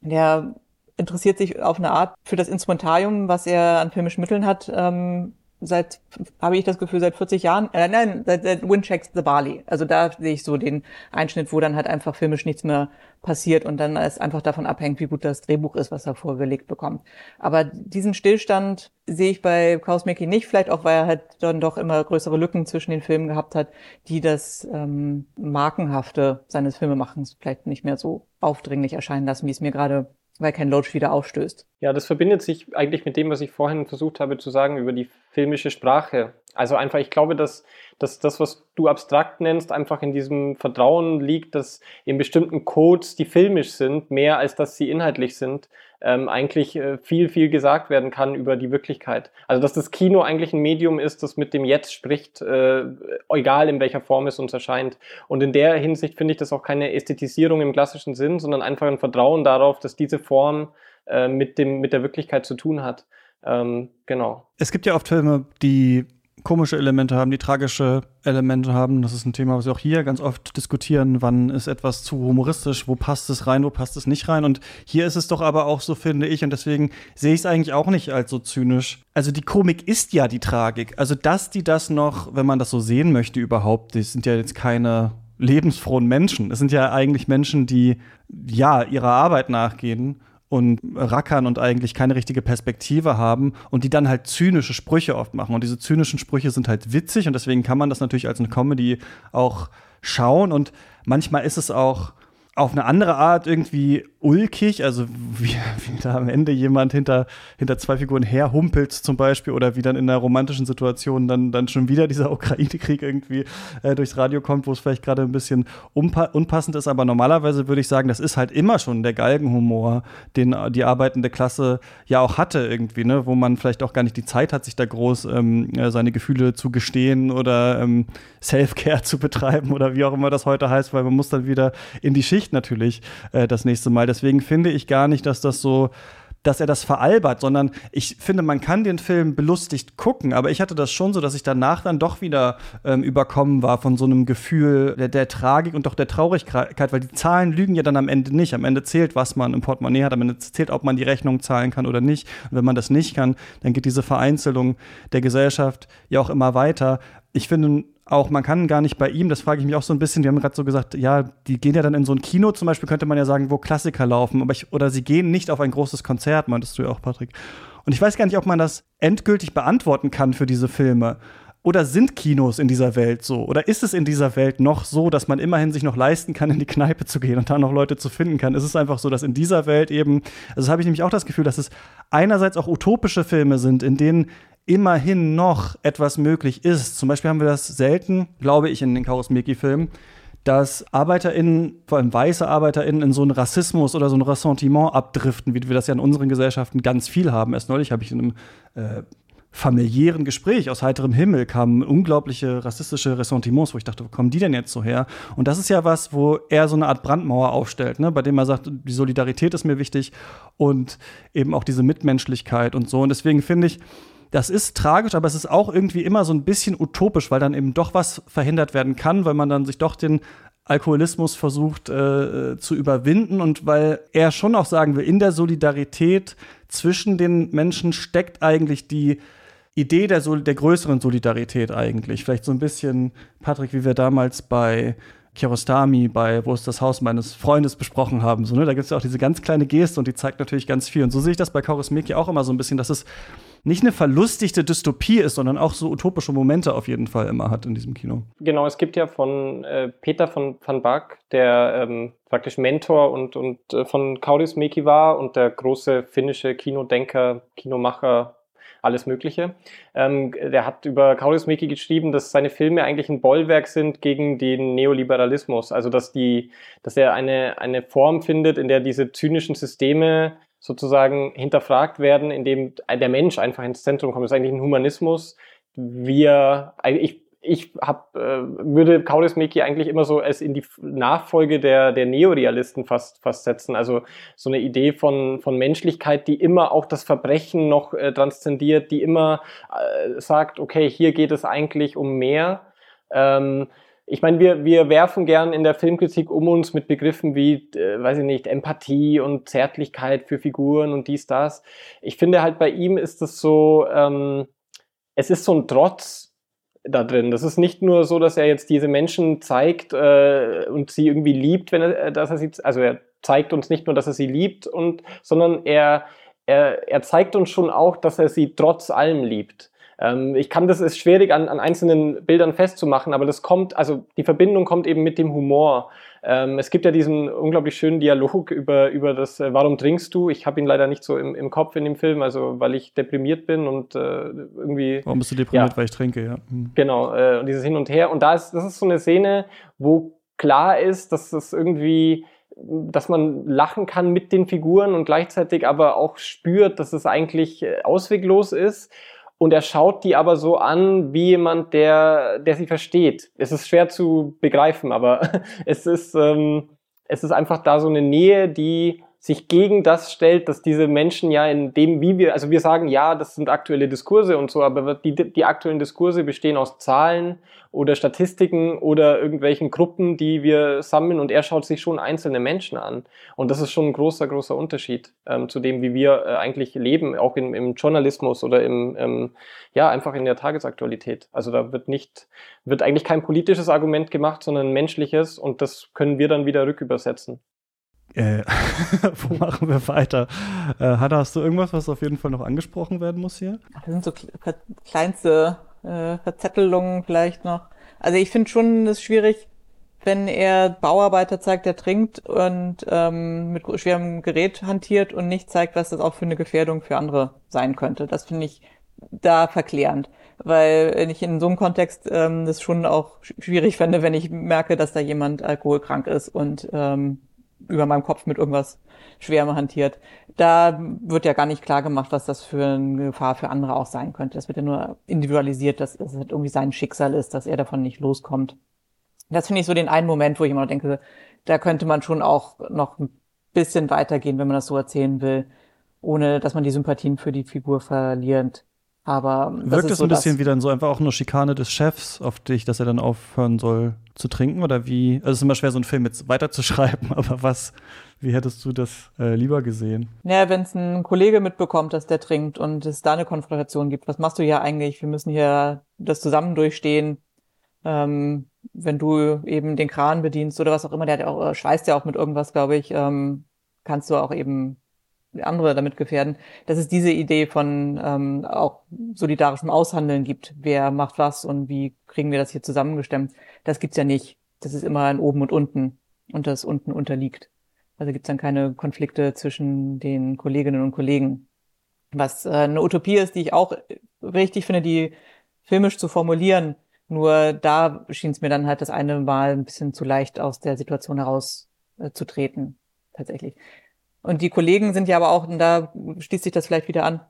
Der interessiert sich auf eine Art für das Instrumentarium, was er an filmischen Mitteln hat, ähm, seit, habe ich das Gefühl, seit 40 Jahren, äh, nein, seit, seit Windchecks the Bali. Also da sehe ich so den Einschnitt, wo dann halt einfach filmisch nichts mehr passiert und dann es einfach davon abhängt, wie gut das Drehbuch ist, was er vorgelegt bekommt. Aber diesen Stillstand sehe ich bei Kausmeki nicht, vielleicht auch, weil er halt dann doch immer größere Lücken zwischen den Filmen gehabt hat, die das ähm, Markenhafte seines Filmemachens vielleicht nicht mehr so aufdringlich erscheinen lassen, wie es mir gerade weil kein Loach wieder aufstößt. Ja, das verbindet sich eigentlich mit dem, was ich vorhin versucht habe zu sagen über die filmische Sprache. Also einfach, ich glaube, dass, dass das, was du abstrakt nennst, einfach in diesem Vertrauen liegt, dass in bestimmten Codes, die filmisch sind, mehr als dass sie inhaltlich sind, ähm, eigentlich äh, viel, viel gesagt werden kann über die Wirklichkeit. Also dass das Kino eigentlich ein Medium ist, das mit dem Jetzt spricht, äh, egal in welcher Form es uns erscheint. Und in der Hinsicht finde ich das auch keine Ästhetisierung im klassischen Sinn, sondern einfach ein Vertrauen darauf, dass diese Form äh, mit, dem, mit der Wirklichkeit zu tun hat. Ähm, genau. Es gibt ja oft Filme, die komische Elemente haben, die tragische Elemente haben. Das ist ein Thema, was wir auch hier ganz oft diskutieren. Wann ist etwas zu humoristisch? Wo passt es rein? Wo passt es nicht rein? Und hier ist es doch aber auch so, finde ich. Und deswegen sehe ich es eigentlich auch nicht als so zynisch. Also die Komik ist ja die Tragik. Also dass die das noch, wenn man das so sehen möchte überhaupt, das sind ja jetzt keine lebensfrohen Menschen. Es sind ja eigentlich Menschen, die ja ihrer Arbeit nachgehen und rackern und eigentlich keine richtige Perspektive haben und die dann halt zynische Sprüche oft machen. Und diese zynischen Sprüche sind halt witzig und deswegen kann man das natürlich als eine Comedy auch schauen. Und manchmal ist es auch auf eine andere Art irgendwie ulkig, also wie, wie da am Ende jemand hinter, hinter zwei Figuren herhumpelt zum Beispiel oder wie dann in einer romantischen Situation dann, dann schon wieder dieser Ukraine-Krieg irgendwie äh, durchs Radio kommt, wo es vielleicht gerade ein bisschen unpassend ist, aber normalerweise würde ich sagen, das ist halt immer schon der Galgenhumor, den die arbeitende Klasse ja auch hatte irgendwie, ne, wo man vielleicht auch gar nicht die Zeit hat, sich da groß ähm, äh, seine Gefühle zu gestehen oder ähm, Self-Care zu betreiben oder wie auch immer das heute heißt, weil man muss dann wieder in die Schicht natürlich äh, das nächste Mal. Deswegen finde ich gar nicht, dass das so dass er das veralbert, sondern ich finde, man kann den Film belustigt gucken, aber ich hatte das schon so, dass ich danach dann doch wieder ähm, überkommen war von so einem Gefühl der, der, Tragik und doch der Traurigkeit, weil die Zahlen lügen ja dann am Ende nicht. Am Ende zählt, was man im Portemonnaie hat, am Ende zählt, ob man die Rechnung zahlen kann oder nicht. Und wenn man das nicht kann, dann geht diese Vereinzelung der Gesellschaft ja auch immer weiter. Ich finde, auch, man kann gar nicht bei ihm, das frage ich mich auch so ein bisschen, wir haben gerade so gesagt, ja, die gehen ja dann in so ein Kino zum Beispiel, könnte man ja sagen, wo Klassiker laufen, aber ich, oder sie gehen nicht auf ein großes Konzert, meintest du ja auch, Patrick. Und ich weiß gar nicht, ob man das endgültig beantworten kann für diese Filme. Oder sind Kinos in dieser Welt so? Oder ist es in dieser Welt noch so, dass man immerhin sich noch leisten kann, in die Kneipe zu gehen und da noch Leute zu finden kann? Ist es einfach so, dass in dieser Welt eben, also habe ich nämlich auch das Gefühl, dass es einerseits auch utopische Filme sind, in denen immerhin noch etwas möglich ist. Zum Beispiel haben wir das selten, glaube ich, in den Karusmeki-Filmen, dass ArbeiterInnen, vor allem weiße ArbeiterInnen, in so einen Rassismus oder so ein Ressentiment abdriften, wie wir das ja in unseren Gesellschaften ganz viel haben. Erst neulich habe ich in einem äh, familiären Gespräch aus heiterem Himmel kamen unglaubliche rassistische Ressentiments, wo ich dachte, wo kommen die denn jetzt so her? Und das ist ja was, wo er so eine Art Brandmauer aufstellt, ne? bei dem er sagt, die Solidarität ist mir wichtig und eben auch diese Mitmenschlichkeit und so. Und deswegen finde ich, das ist tragisch, aber es ist auch irgendwie immer so ein bisschen utopisch, weil dann eben doch was verhindert werden kann, weil man dann sich doch den Alkoholismus versucht äh, zu überwinden und weil er schon auch sagen will, in der Solidarität zwischen den Menschen steckt eigentlich die Idee der, der größeren Solidarität eigentlich. Vielleicht so ein bisschen, Patrick, wie wir damals bei Kiarostami, bei Wo ist das Haus meines Freundes besprochen haben. So, ne? Da gibt es ja auch diese ganz kleine Geste und die zeigt natürlich ganz viel. Und so sehe ich das bei Kaurismäki auch immer so ein bisschen, dass es nicht eine verlustigte Dystopie ist, sondern auch so utopische Momente auf jeden Fall immer hat in diesem Kino. Genau, es gibt ja von äh, Peter von Van Bak, der ähm, praktisch Mentor und, und äh, von Kaurismäki war und der große finnische Kinodenker, Kinomacher, alles Mögliche. Ähm, der hat über Kaurismäki geschrieben, dass seine Filme eigentlich ein Bollwerk sind gegen den Neoliberalismus. Also dass die, dass er eine, eine Form findet, in der diese zynischen Systeme sozusagen hinterfragt werden, indem der Mensch einfach ins Zentrum kommt. Das ist eigentlich ein Humanismus. Wir, ich ich hab, äh, würde Kaurismäki eigentlich immer so als in die Nachfolge der, der Neorealisten fast, fast setzen. Also so eine Idee von, von Menschlichkeit, die immer auch das Verbrechen noch äh, transzendiert, die immer äh, sagt, okay, hier geht es eigentlich um mehr. Ähm, ich meine, wir, wir werfen gern in der Filmkritik um uns mit Begriffen wie, äh, weiß ich nicht, Empathie und Zärtlichkeit für Figuren und dies, das. Ich finde halt bei ihm ist es so, ähm, es ist so ein Trotz da drin. Das ist nicht nur so, dass er jetzt diese Menschen zeigt äh, und sie irgendwie liebt, wenn er, dass er sie, also er zeigt uns nicht nur, dass er sie liebt und, sondern er, er, er zeigt uns schon auch, dass er sie trotz allem liebt. Ähm, ich kann das ist schwierig an, an einzelnen Bildern festzumachen, aber das kommt, also die Verbindung kommt eben mit dem Humor. Ähm, es gibt ja diesen unglaublich schönen Dialog über, über das äh, Warum trinkst du? Ich habe ihn leider nicht so im, im Kopf in dem Film, also weil ich deprimiert bin und äh, irgendwie. Warum bist du deprimiert? Ja, weil ich trinke, ja. Hm. Genau, äh, und dieses Hin und Her. Und da ist, das ist so eine Szene, wo klar ist, dass das irgendwie dass man lachen kann mit den Figuren und gleichzeitig aber auch spürt, dass es eigentlich äh, ausweglos ist und er schaut die aber so an wie jemand, der, der sie versteht. Es ist schwer zu begreifen, aber es ist, ähm, es ist einfach da so eine Nähe, die sich gegen das stellt, dass diese Menschen ja in dem, wie wir, also wir sagen, ja, das sind aktuelle Diskurse und so, aber die, die aktuellen Diskurse bestehen aus Zahlen oder Statistiken oder irgendwelchen Gruppen, die wir sammeln und er schaut sich schon einzelne Menschen an. Und das ist schon ein großer, großer Unterschied ähm, zu dem, wie wir äh, eigentlich leben, auch im, im Journalismus oder im, ähm, ja, einfach in der Tagesaktualität. Also da wird nicht, wird eigentlich kein politisches Argument gemacht, sondern ein menschliches und das können wir dann wieder rückübersetzen. Äh, wo machen wir weiter? Äh, Hanna, hast du irgendwas, was auf jeden Fall noch angesprochen werden muss hier? Das sind so kleinste äh, Verzettelungen vielleicht noch. Also ich finde schon es schwierig, wenn er Bauarbeiter zeigt, der trinkt und ähm, mit schwerem Gerät hantiert und nicht zeigt, was das auch für eine Gefährdung für andere sein könnte. Das finde ich da verklärend, weil ich in so einem Kontext ähm, das schon auch schwierig fände, wenn ich merke, dass da jemand alkoholkrank ist und ähm, über meinem Kopf mit irgendwas Schwerem hantiert. Da wird ja gar nicht klar gemacht, was das für eine Gefahr für andere auch sein könnte. Das wird ja nur individualisiert, dass es halt irgendwie sein Schicksal ist, dass er davon nicht loskommt. Das finde ich so den einen Moment, wo ich immer denke, da könnte man schon auch noch ein bisschen weitergehen, wenn man das so erzählen will, ohne dass man die Sympathien für die Figur verliert. Aber wirkt es so ein bisschen wie dann so einfach auch nur Schikane des Chefs auf dich, dass er dann aufhören soll zu trinken oder wie? Also es ist immer schwer, so einen Film jetzt weiterzuschreiben, aber was, wie hättest du das äh, lieber gesehen? Naja, wenn es ein Kollege mitbekommt, dass der trinkt und es da eine Konfrontation gibt, was machst du hier eigentlich? Wir müssen hier das zusammen durchstehen. Ähm, wenn du eben den Kran bedienst oder was auch immer, der auch, äh, schweißt ja auch mit irgendwas, glaube ich, ähm, kannst du auch eben andere damit gefährden, dass es diese Idee von ähm, auch solidarischem Aushandeln gibt. Wer macht was und wie kriegen wir das hier zusammengestemmt? Das gibt's ja nicht. Das ist immer ein Oben und Unten und das unten unterliegt. Also gibt's dann keine Konflikte zwischen den Kolleginnen und Kollegen. Was äh, eine Utopie ist, die ich auch richtig finde, die filmisch zu formulieren, Nur da schien es mir dann halt das eine Mal ein bisschen zu leicht aus der Situation heraus äh, zu treten, tatsächlich. Und die Kollegen sind ja aber auch, und da schließt sich das vielleicht wieder an,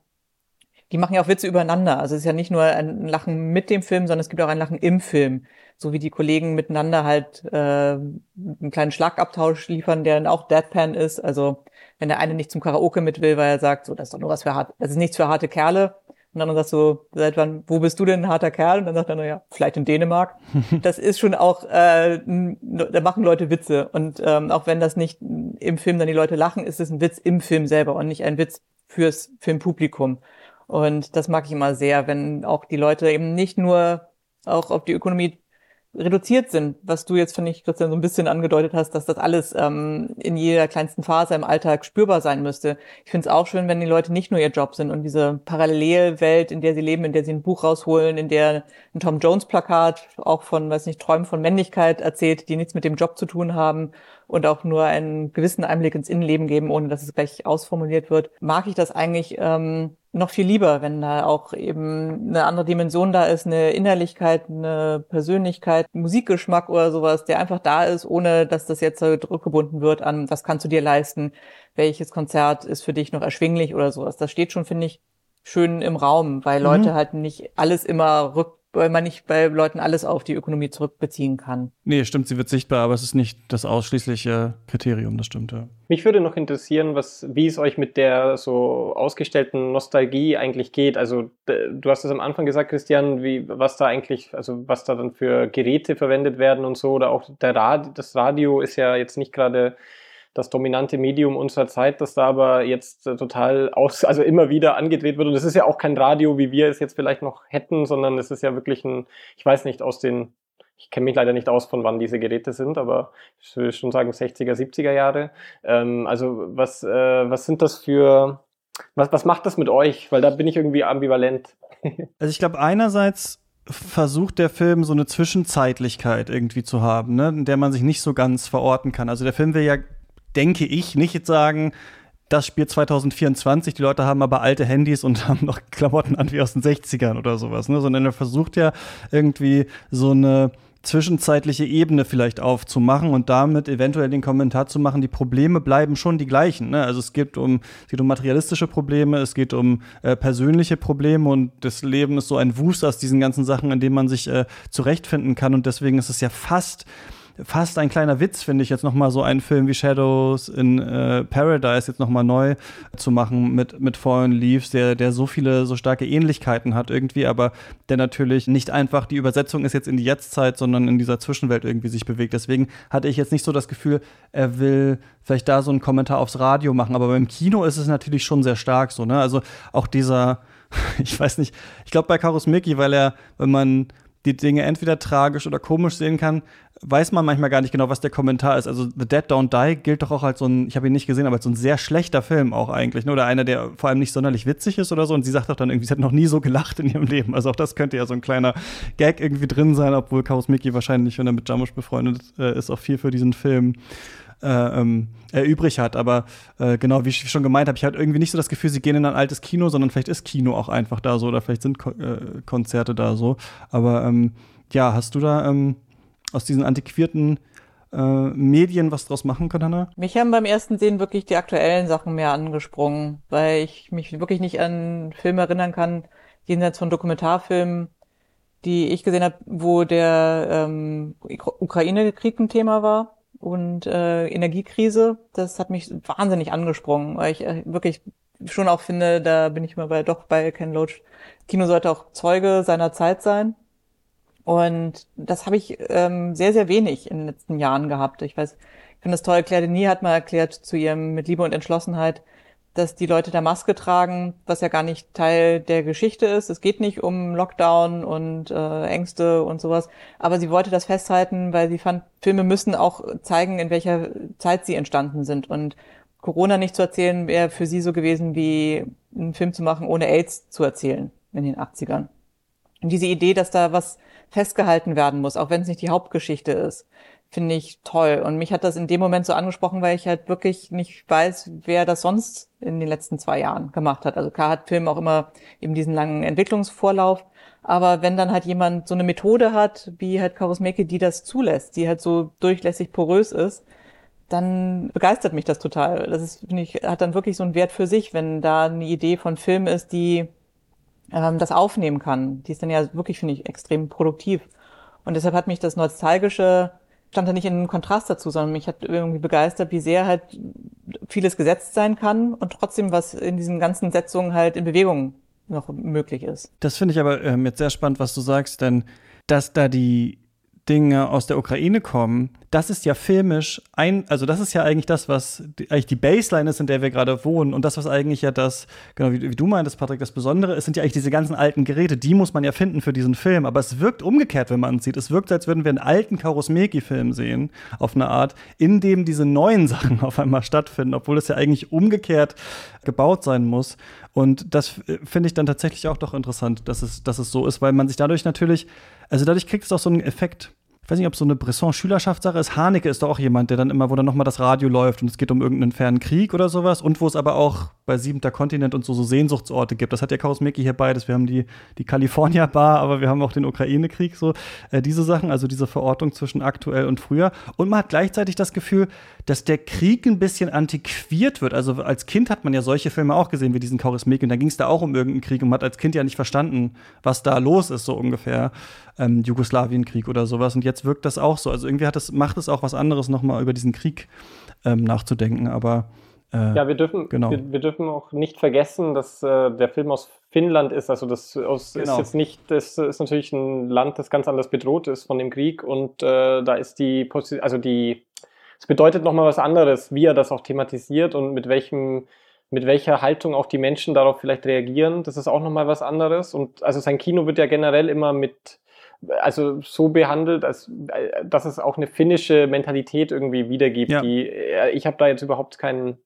die machen ja auch Witze übereinander. Also es ist ja nicht nur ein Lachen mit dem Film, sondern es gibt auch ein Lachen im Film. So wie die Kollegen miteinander halt äh, einen kleinen Schlagabtausch liefern, der dann auch Deadpan ist. Also wenn der eine nicht zum Karaoke mit will, weil er sagt, so, das ist doch nur was für harte, das ist nichts für harte Kerle. Und dann sagt so, seit wann, wo bist du denn ein harter Kerl? Und dann sagt er, naja, vielleicht in Dänemark. das ist schon auch, äh, da machen Leute Witze. Und ähm, auch wenn das nicht im Film dann die Leute lachen, ist es ein Witz im Film selber und nicht ein Witz fürs Filmpublikum. Und das mag ich immer sehr, wenn auch die Leute eben nicht nur auch auf die Ökonomie reduziert sind, was du jetzt, finde ich, Christian, so ein bisschen angedeutet hast, dass das alles ähm, in jeder kleinsten Phase im Alltag spürbar sein müsste. Ich finde es auch schön, wenn die Leute nicht nur ihr Job sind und diese Parallelwelt, in der sie leben, in der sie ein Buch rausholen, in der ein Tom Jones Plakat auch von, weiß nicht, Träumen von Männlichkeit erzählt, die nichts mit dem Job zu tun haben und auch nur einen gewissen Einblick ins Innenleben geben, ohne dass es gleich ausformuliert wird, mag ich das eigentlich ähm, noch viel lieber, wenn da auch eben eine andere Dimension da ist, eine Innerlichkeit, eine Persönlichkeit, Musikgeschmack oder sowas, der einfach da ist, ohne dass das jetzt zurückgebunden wird an, was kannst du dir leisten, welches Konzert ist für dich noch erschwinglich oder sowas. Das steht schon, finde ich, schön im Raum, weil mhm. Leute halt nicht alles immer rück weil man nicht bei Leuten alles auf die Ökonomie zurückbeziehen kann. Nee, stimmt, sie wird sichtbar, aber es ist nicht das ausschließliche Kriterium, das stimmt, ja. Mich würde noch interessieren, was, wie es euch mit der so ausgestellten Nostalgie eigentlich geht. Also du hast es am Anfang gesagt, Christian, wie, was da eigentlich, also was da dann für Geräte verwendet werden und so, oder auch der Rad, das Radio ist ja jetzt nicht gerade das dominante Medium unserer Zeit, das da aber jetzt äh, total aus, also immer wieder angedreht wird. Und es ist ja auch kein Radio, wie wir es jetzt vielleicht noch hätten, sondern es ist ja wirklich ein, ich weiß nicht, aus den, ich kenne mich leider nicht aus, von wann diese Geräte sind, aber ich würde schon sagen 60er, 70er Jahre. Ähm, also was, äh, was sind das für, was, was macht das mit euch? Weil da bin ich irgendwie ambivalent. also ich glaube, einerseits versucht der Film so eine Zwischenzeitlichkeit irgendwie zu haben, ne, in der man sich nicht so ganz verorten kann. Also der Film will ja denke ich, nicht sagen, das spielt 2024, die Leute haben aber alte Handys und haben noch Klamotten an wie aus den 60ern oder sowas, ne? sondern er versucht ja irgendwie so eine zwischenzeitliche Ebene vielleicht aufzumachen und damit eventuell den Kommentar zu machen, die Probleme bleiben schon die gleichen. Ne? Also es geht um, es geht um materialistische Probleme, es geht um äh, persönliche Probleme und das Leben ist so ein Wust aus diesen ganzen Sachen, in dem man sich äh, zurechtfinden kann und deswegen ist es ja fast fast ein kleiner Witz, finde ich, jetzt noch mal so einen Film wie Shadows in äh, Paradise jetzt noch mal neu zu machen mit, mit Fallen Leaves, der, der so viele, so starke Ähnlichkeiten hat irgendwie, aber der natürlich nicht einfach die Übersetzung ist jetzt in die Jetztzeit, sondern in dieser Zwischenwelt irgendwie sich bewegt. Deswegen hatte ich jetzt nicht so das Gefühl, er will vielleicht da so einen Kommentar aufs Radio machen, aber beim Kino ist es natürlich schon sehr stark so, ne? Also auch dieser, ich weiß nicht, ich glaube bei Karus Mickey, weil er, wenn man die Dinge entweder tragisch oder komisch sehen kann, weiß man manchmal gar nicht genau, was der Kommentar ist. Also The Dead Don't Die gilt doch auch als so ein, ich habe ihn nicht gesehen, aber als so ein sehr schlechter Film auch eigentlich. Ne? Oder einer, der vor allem nicht sonderlich witzig ist oder so. Und sie sagt doch dann irgendwie, sie hat noch nie so gelacht in ihrem Leben. Also auch das könnte ja so ein kleiner Gag irgendwie drin sein, obwohl Chaos Mickey wahrscheinlich, wenn er mit Jamush befreundet äh, ist, auch viel für diesen Film äh, ähm, äh, übrig hat. Aber äh, genau, wie ich schon gemeint habe, ich hatte irgendwie nicht so das Gefühl, sie gehen in ein altes Kino, sondern vielleicht ist Kino auch einfach da so oder vielleicht sind Ko äh, Konzerte da so. Aber ähm, ja, hast du da ähm, aus diesen antiquierten äh, Medien was draus machen können, Hannah? Mich haben beim ersten Sehen wirklich die aktuellen Sachen mehr angesprungen, weil ich mich wirklich nicht an Filme erinnern kann, jenseits von Dokumentarfilmen, die ich gesehen habe, wo der ähm, Ukraine-Krieg ein Thema war und äh, Energiekrise. Das hat mich wahnsinnig angesprungen, weil ich äh, wirklich schon auch finde, da bin ich mal bei doch bei Ken Loach. Kino sollte auch Zeuge seiner Zeit sein und das habe ich ähm, sehr, sehr wenig in den letzten Jahren gehabt. Ich weiß, ich finde das toll, Claire Denis hat mal erklärt zu ihrem mit Liebe und Entschlossenheit, dass die Leute da Maske tragen, was ja gar nicht Teil der Geschichte ist. Es geht nicht um Lockdown und äh, Ängste und sowas. Aber sie wollte das festhalten, weil sie fand, Filme müssen auch zeigen, in welcher Zeit sie entstanden sind. Und Corona nicht zu erzählen, wäre für sie so gewesen, wie einen Film zu machen, ohne AIDS zu erzählen in den 80ern. Und diese Idee, dass da was festgehalten werden muss, auch wenn es nicht die Hauptgeschichte ist, finde ich toll. Und mich hat das in dem Moment so angesprochen, weil ich halt wirklich nicht weiß, wer das sonst in den letzten zwei Jahren gemacht hat. Also klar hat Film auch immer eben diesen langen Entwicklungsvorlauf, Aber wenn dann halt jemand so eine Methode hat, wie halt Karusmeke, die das zulässt, die halt so durchlässig porös ist, dann begeistert mich das total. Das ist, finde ich, hat dann wirklich so einen Wert für sich, wenn da eine Idee von Film ist, die ähm, das aufnehmen kann. Die ist dann ja wirklich, finde ich, extrem produktiv. Und deshalb hat mich das Nostalgische stand da nicht in Kontrast dazu, sondern mich hat irgendwie begeistert, wie sehr halt vieles gesetzt sein kann und trotzdem was in diesen ganzen Setzungen halt in Bewegung noch möglich ist. Das finde ich aber ähm, jetzt sehr spannend, was du sagst, denn dass da die Dinge aus der Ukraine kommen, das ist ja filmisch ein, also das ist ja eigentlich das, was die, eigentlich die Baseline ist, in der wir gerade wohnen und das, was eigentlich ja das, genau wie, wie, du meintest, Patrick, das Besondere ist, sind ja eigentlich diese ganzen alten Geräte, die muss man ja finden für diesen Film, aber es wirkt umgekehrt, wenn man es sieht. Es wirkt, als würden wir einen alten Karusmeki-Film sehen, auf eine Art, in dem diese neuen Sachen auf einmal stattfinden, obwohl es ja eigentlich umgekehrt gebaut sein muss. Und das äh, finde ich dann tatsächlich auch doch interessant, dass es, dass es so ist, weil man sich dadurch natürlich, also dadurch kriegt es auch so einen Effekt ich weiß nicht, ob so eine Bresson-Schülerschaftssache ist. Haneke ist doch auch jemand, der dann immer, wo dann nochmal das Radio läuft und es geht um irgendeinen fernen Krieg oder sowas und wo es aber auch bei Siebenter Kontinent und so, so Sehnsuchtsorte gibt. Das hat ja Mickey hier beides. Wir haben die, die California Bar, aber wir haben auch den Ukraine-Krieg, so äh, diese Sachen, also diese Verortung zwischen aktuell und früher. Und man hat gleichzeitig das Gefühl, dass der Krieg ein bisschen antiquiert wird. Also als Kind hat man ja solche Filme auch gesehen, wie diesen Mickey. Und da ging es da auch um irgendeinen Krieg und man hat als Kind ja nicht verstanden, was da los ist, so ungefähr. Ähm, Jugoslawienkrieg oder sowas. Und jetzt wirkt das auch so. Also irgendwie hat das, macht es auch was anderes, nochmal über diesen Krieg ähm, nachzudenken. Aber äh, ja, wir dürfen, genau. wir, wir, dürfen auch nicht vergessen, dass äh, der Film aus Finnland ist. Also das aus, genau. ist jetzt nicht, das ist natürlich ein Land, das ganz anders bedroht ist von dem Krieg und äh, da ist die, also die, es bedeutet nochmal was anderes, wie er das auch thematisiert und mit welchem mit welcher Haltung auch die Menschen darauf vielleicht reagieren, das ist auch nochmal was anderes. Und also sein Kino wird ja generell immer mit, also so behandelt, als, dass es auch eine finnische Mentalität irgendwie wiedergibt. Ja. Die, äh, ich habe da jetzt überhaupt keinen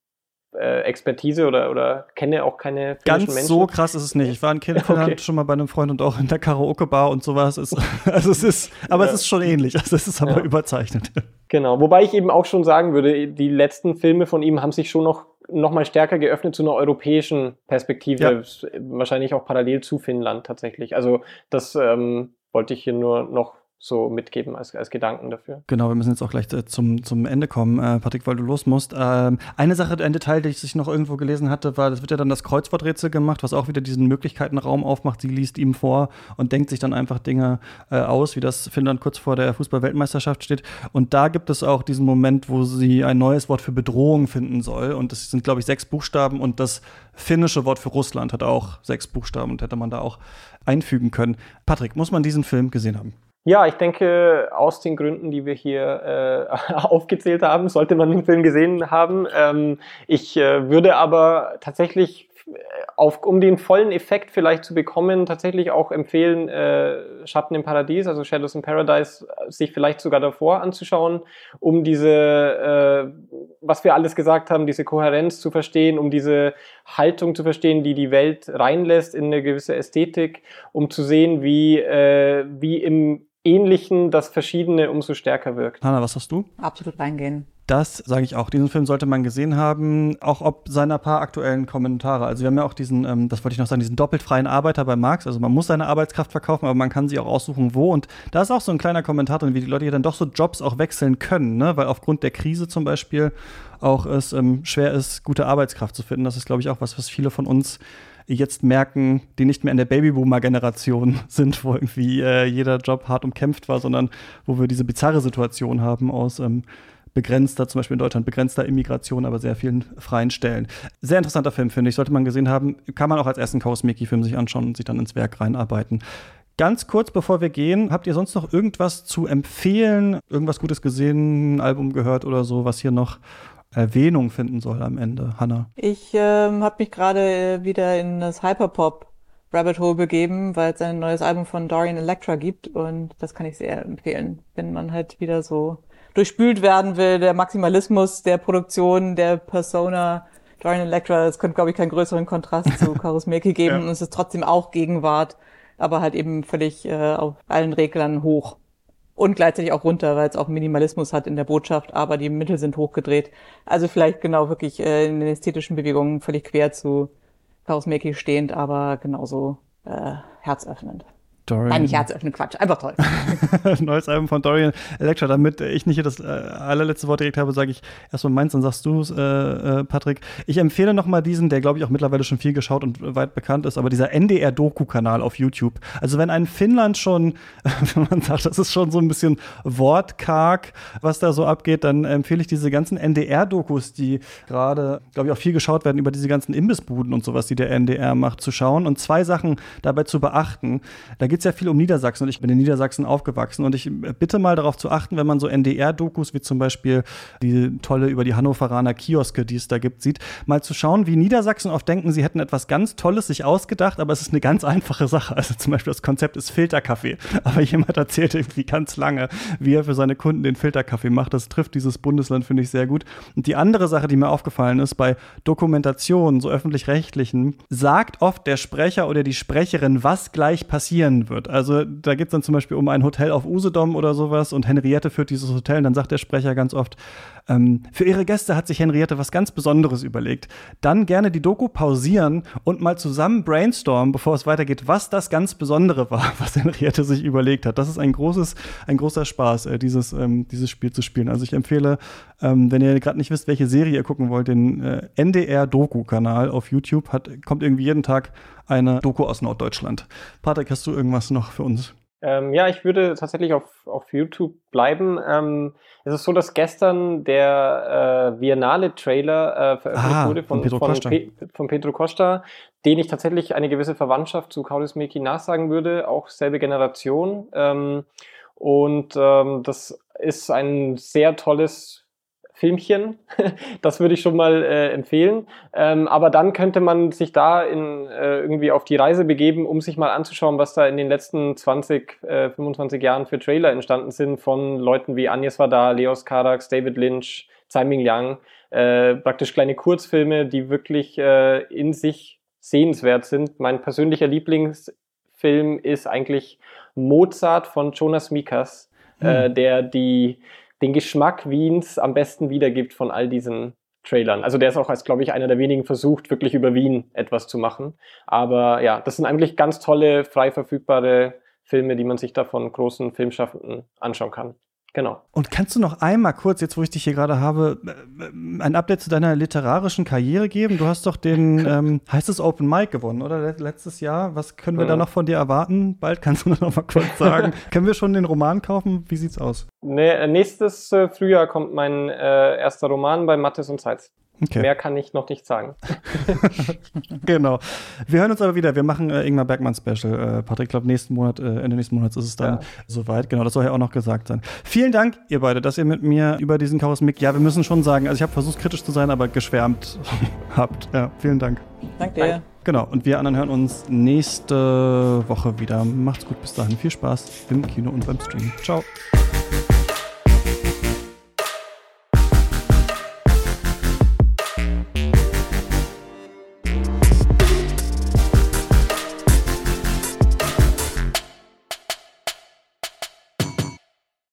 äh, Expertise oder, oder kenne auch keine Ganz Menschen. so krass ist es nicht. Ich war in Finnland okay. schon mal bei einem Freund und auch in der Karaoke-Bar und sowas. Ist, also es ist, aber ja. es ist schon ähnlich. Also es ist aber ja. überzeichnet. Genau, wobei ich eben auch schon sagen würde, die letzten Filme von ihm haben sich schon noch, noch mal stärker geöffnet zu einer europäischen Perspektive. Ja. Wahrscheinlich auch parallel zu Finnland tatsächlich. Also das ähm, wollte ich hier nur noch so mitgeben als, als Gedanken dafür. Genau, wir müssen jetzt auch gleich äh, zum, zum Ende kommen, äh, Patrick, weil du los musst. Ähm, eine Sache, ein Detail, das ich noch irgendwo gelesen hatte, war, das wird ja dann das Kreuzworträtsel gemacht, was auch wieder diesen Möglichkeitenraum aufmacht. Sie liest ihm vor und denkt sich dann einfach Dinge äh, aus, wie das Finnland kurz vor der Fußball-Weltmeisterschaft steht. Und da gibt es auch diesen Moment, wo sie ein neues Wort für Bedrohung finden soll. Und das sind, glaube ich, sechs Buchstaben und das finnische Wort für Russland hat auch sechs Buchstaben und hätte man da auch einfügen können. Patrick, muss man diesen Film gesehen haben? Ja, ich denke, aus den Gründen, die wir hier äh, aufgezählt haben, sollte man den Film gesehen haben. Ähm, ich äh, würde aber tatsächlich, auf, um den vollen Effekt vielleicht zu bekommen, tatsächlich auch empfehlen, äh, Schatten im Paradies, also Shadows in Paradise, sich vielleicht sogar davor anzuschauen, um diese, äh, was wir alles gesagt haben, diese Kohärenz zu verstehen, um diese Haltung zu verstehen, die die Welt reinlässt in eine gewisse Ästhetik, um zu sehen, wie, äh, wie im Ähnlichen das Verschiedene umso stärker wirkt. Hanna, was hast du? Absolut reingehen. Das sage ich auch. Diesen Film sollte man gesehen haben, auch ob seiner paar aktuellen Kommentare. Also wir haben ja auch diesen, ähm, das wollte ich noch sagen, diesen doppelt freien Arbeiter bei Marx. Also man muss seine Arbeitskraft verkaufen, aber man kann sie auch aussuchen, wo. Und da ist auch so ein kleiner Kommentar drin, wie die Leute hier dann doch so Jobs auch wechseln können, ne? weil aufgrund der Krise zum Beispiel auch es ähm, schwer ist, gute Arbeitskraft zu finden. Das ist, glaube ich, auch was, was viele von uns jetzt merken, die nicht mehr in der Babyboomer-Generation sind, wo irgendwie äh, jeder Job hart umkämpft war, sondern wo wir diese bizarre Situation haben aus ähm, begrenzter, zum Beispiel in Deutschland begrenzter Immigration, aber sehr vielen freien Stellen. Sehr interessanter Film, finde ich. Sollte man gesehen haben, kann man auch als ersten Kausmeki-Film sich anschauen und sich dann ins Werk reinarbeiten. Ganz kurz, bevor wir gehen, habt ihr sonst noch irgendwas zu empfehlen? Irgendwas Gutes gesehen, ein Album gehört oder so, was hier noch Erwähnung finden soll am Ende, Hanna? Ich ähm, habe mich gerade äh, wieder in das Hyperpop Rabbit Hole begeben, weil es ein neues Album von Dorian Electra gibt und das kann ich sehr empfehlen, wenn man halt wieder so durchspült werden will, der Maximalismus der Produktion, der Persona Dorian Electra, es könnte, glaube ich, keinen größeren Kontrast zu Karus Mirki geben ja. und es ist trotzdem auch Gegenwart, aber halt eben völlig äh, auf allen Reglern hoch und gleichzeitig auch runter, weil es auch Minimalismus hat in der Botschaft, aber die Mittel sind hochgedreht. Also vielleicht genau wirklich äh, in den ästhetischen Bewegungen völlig quer zu Chaos Meki stehend, aber genauso äh, herzöffnend. Dorian. Nein, nicht herzöffnend, Quatsch, einfach toll. Neues Album von Dorian Electra. Damit ich nicht hier das äh, allerletzte Wort direkt habe, sage ich erstmal meins, dann sagst du es, äh, äh, Patrick. Ich empfehle nochmal diesen, der glaube ich auch mittlerweile schon viel geschaut und weit bekannt ist, aber dieser NDR-Doku-Kanal auf YouTube. Also wenn ein Finnland schon, wenn man sagt, das ist schon so ein bisschen wortkarg, was da so abgeht, dann empfehle ich diese ganzen NDR-Dokus, die gerade, glaube ich, auch viel geschaut werden über diese ganzen Imbissbuden und sowas, die der NDR macht, zu schauen und zwei Sachen dabei zu beachten. Da geht es ja viel um Niedersachsen und ich bin in Niedersachsen aufgewachsen und ich bitte mal darauf zu achten, wenn man so NDR-Dokus wie zum Beispiel die tolle über die Hannoveraner Kioske, die es da gibt, sieht, mal zu schauen, wie Niedersachsen oft denken, sie hätten etwas ganz Tolles sich ausgedacht, aber es ist eine ganz einfache Sache. Also zum Beispiel das Konzept ist Filterkaffee, aber jemand erzählt irgendwie ganz lange, wie er für seine Kunden den Filterkaffee macht. Das trifft dieses Bundesland, finde ich, sehr gut. Und die andere Sache, die mir aufgefallen ist, bei Dokumentationen, so öffentlich-rechtlichen, sagt oft der Sprecher oder die Sprecherin, was gleich passieren wird. Also da geht es dann zum Beispiel um ein Hotel auf Usedom oder sowas und Henriette führt dieses Hotel und dann sagt der Sprecher ganz oft, ähm, für ihre Gäste hat sich Henriette was ganz Besonderes überlegt. Dann gerne die Doku pausieren und mal zusammen brainstormen, bevor es weitergeht, was das ganz Besondere war, was Henriette sich überlegt hat. Das ist ein großes, ein großer Spaß, äh, dieses, ähm, dieses Spiel zu spielen. Also ich empfehle, ähm, wenn ihr gerade nicht wisst, welche Serie ihr gucken wollt, den äh, NDR-Doku-Kanal auf YouTube hat, kommt irgendwie jeden Tag eine Doku aus Norddeutschland. Patrick, hast du irgendwas noch für uns? Ähm, ja, ich würde tatsächlich auf, auf YouTube bleiben. Ähm, es ist so, dass gestern der äh, Biennale-Trailer äh, veröffentlicht ah, wurde von, von, Pedro von, Pe von, Pedro Costa, den ich tatsächlich eine gewisse Verwandtschaft zu Kaurismäki nachsagen würde, auch selbe Generation. Ähm, und ähm, das ist ein sehr tolles Filmchen. das würde ich schon mal äh, empfehlen. Ähm, aber dann könnte man sich da in, äh, irgendwie auf die Reise begeben, um sich mal anzuschauen, was da in den letzten 20, äh, 25 Jahren für Trailer entstanden sind von Leuten wie Agnes Vardar, Leos Carax, David Lynch, Tsai Ming Liang. Äh, praktisch kleine Kurzfilme, die wirklich äh, in sich sehenswert sind. Mein persönlicher Lieblingsfilm ist eigentlich Mozart von Jonas Mikas, hm. der die den Geschmack Wiens am besten wiedergibt von all diesen Trailern. Also der ist auch als, glaube ich, einer der wenigen versucht, wirklich über Wien etwas zu machen. Aber ja, das sind eigentlich ganz tolle, frei verfügbare Filme, die man sich da von großen Filmschaffenden anschauen kann. Genau. Und kannst du noch einmal kurz, jetzt wo ich dich hier gerade habe, äh, ein Update zu deiner literarischen Karriere geben? Du hast doch den, ähm, heißt es Open Mic gewonnen, oder? Letztes Jahr. Was können wir mhm. da noch von dir erwarten? Bald kannst du noch mal kurz sagen. können wir schon den Roman kaufen? Wie sieht's aus? Nee, nächstes äh, Frühjahr kommt mein äh, erster Roman bei Mattes und Zeitz. Okay. Mehr kann ich noch nicht sagen. genau. Wir hören uns aber wieder. Wir machen äh, Ingmar Bergmann Special. Äh, Patrick, ich glaube, nächsten Monat, äh, Ende nächsten Monats ist es dann ja. soweit. Genau, das soll ja auch noch gesagt sein. Vielen Dank, ihr beide, dass ihr mit mir über diesen Chaosmik, ja, wir müssen schon sagen, also ich habe versucht, kritisch zu sein, aber geschwärmt habt. Ja, vielen Dank. Danke dir. Genau, und wir anderen hören uns nächste Woche wieder. Macht's gut, bis dahin. Viel Spaß im Kino und beim Stream. Ciao.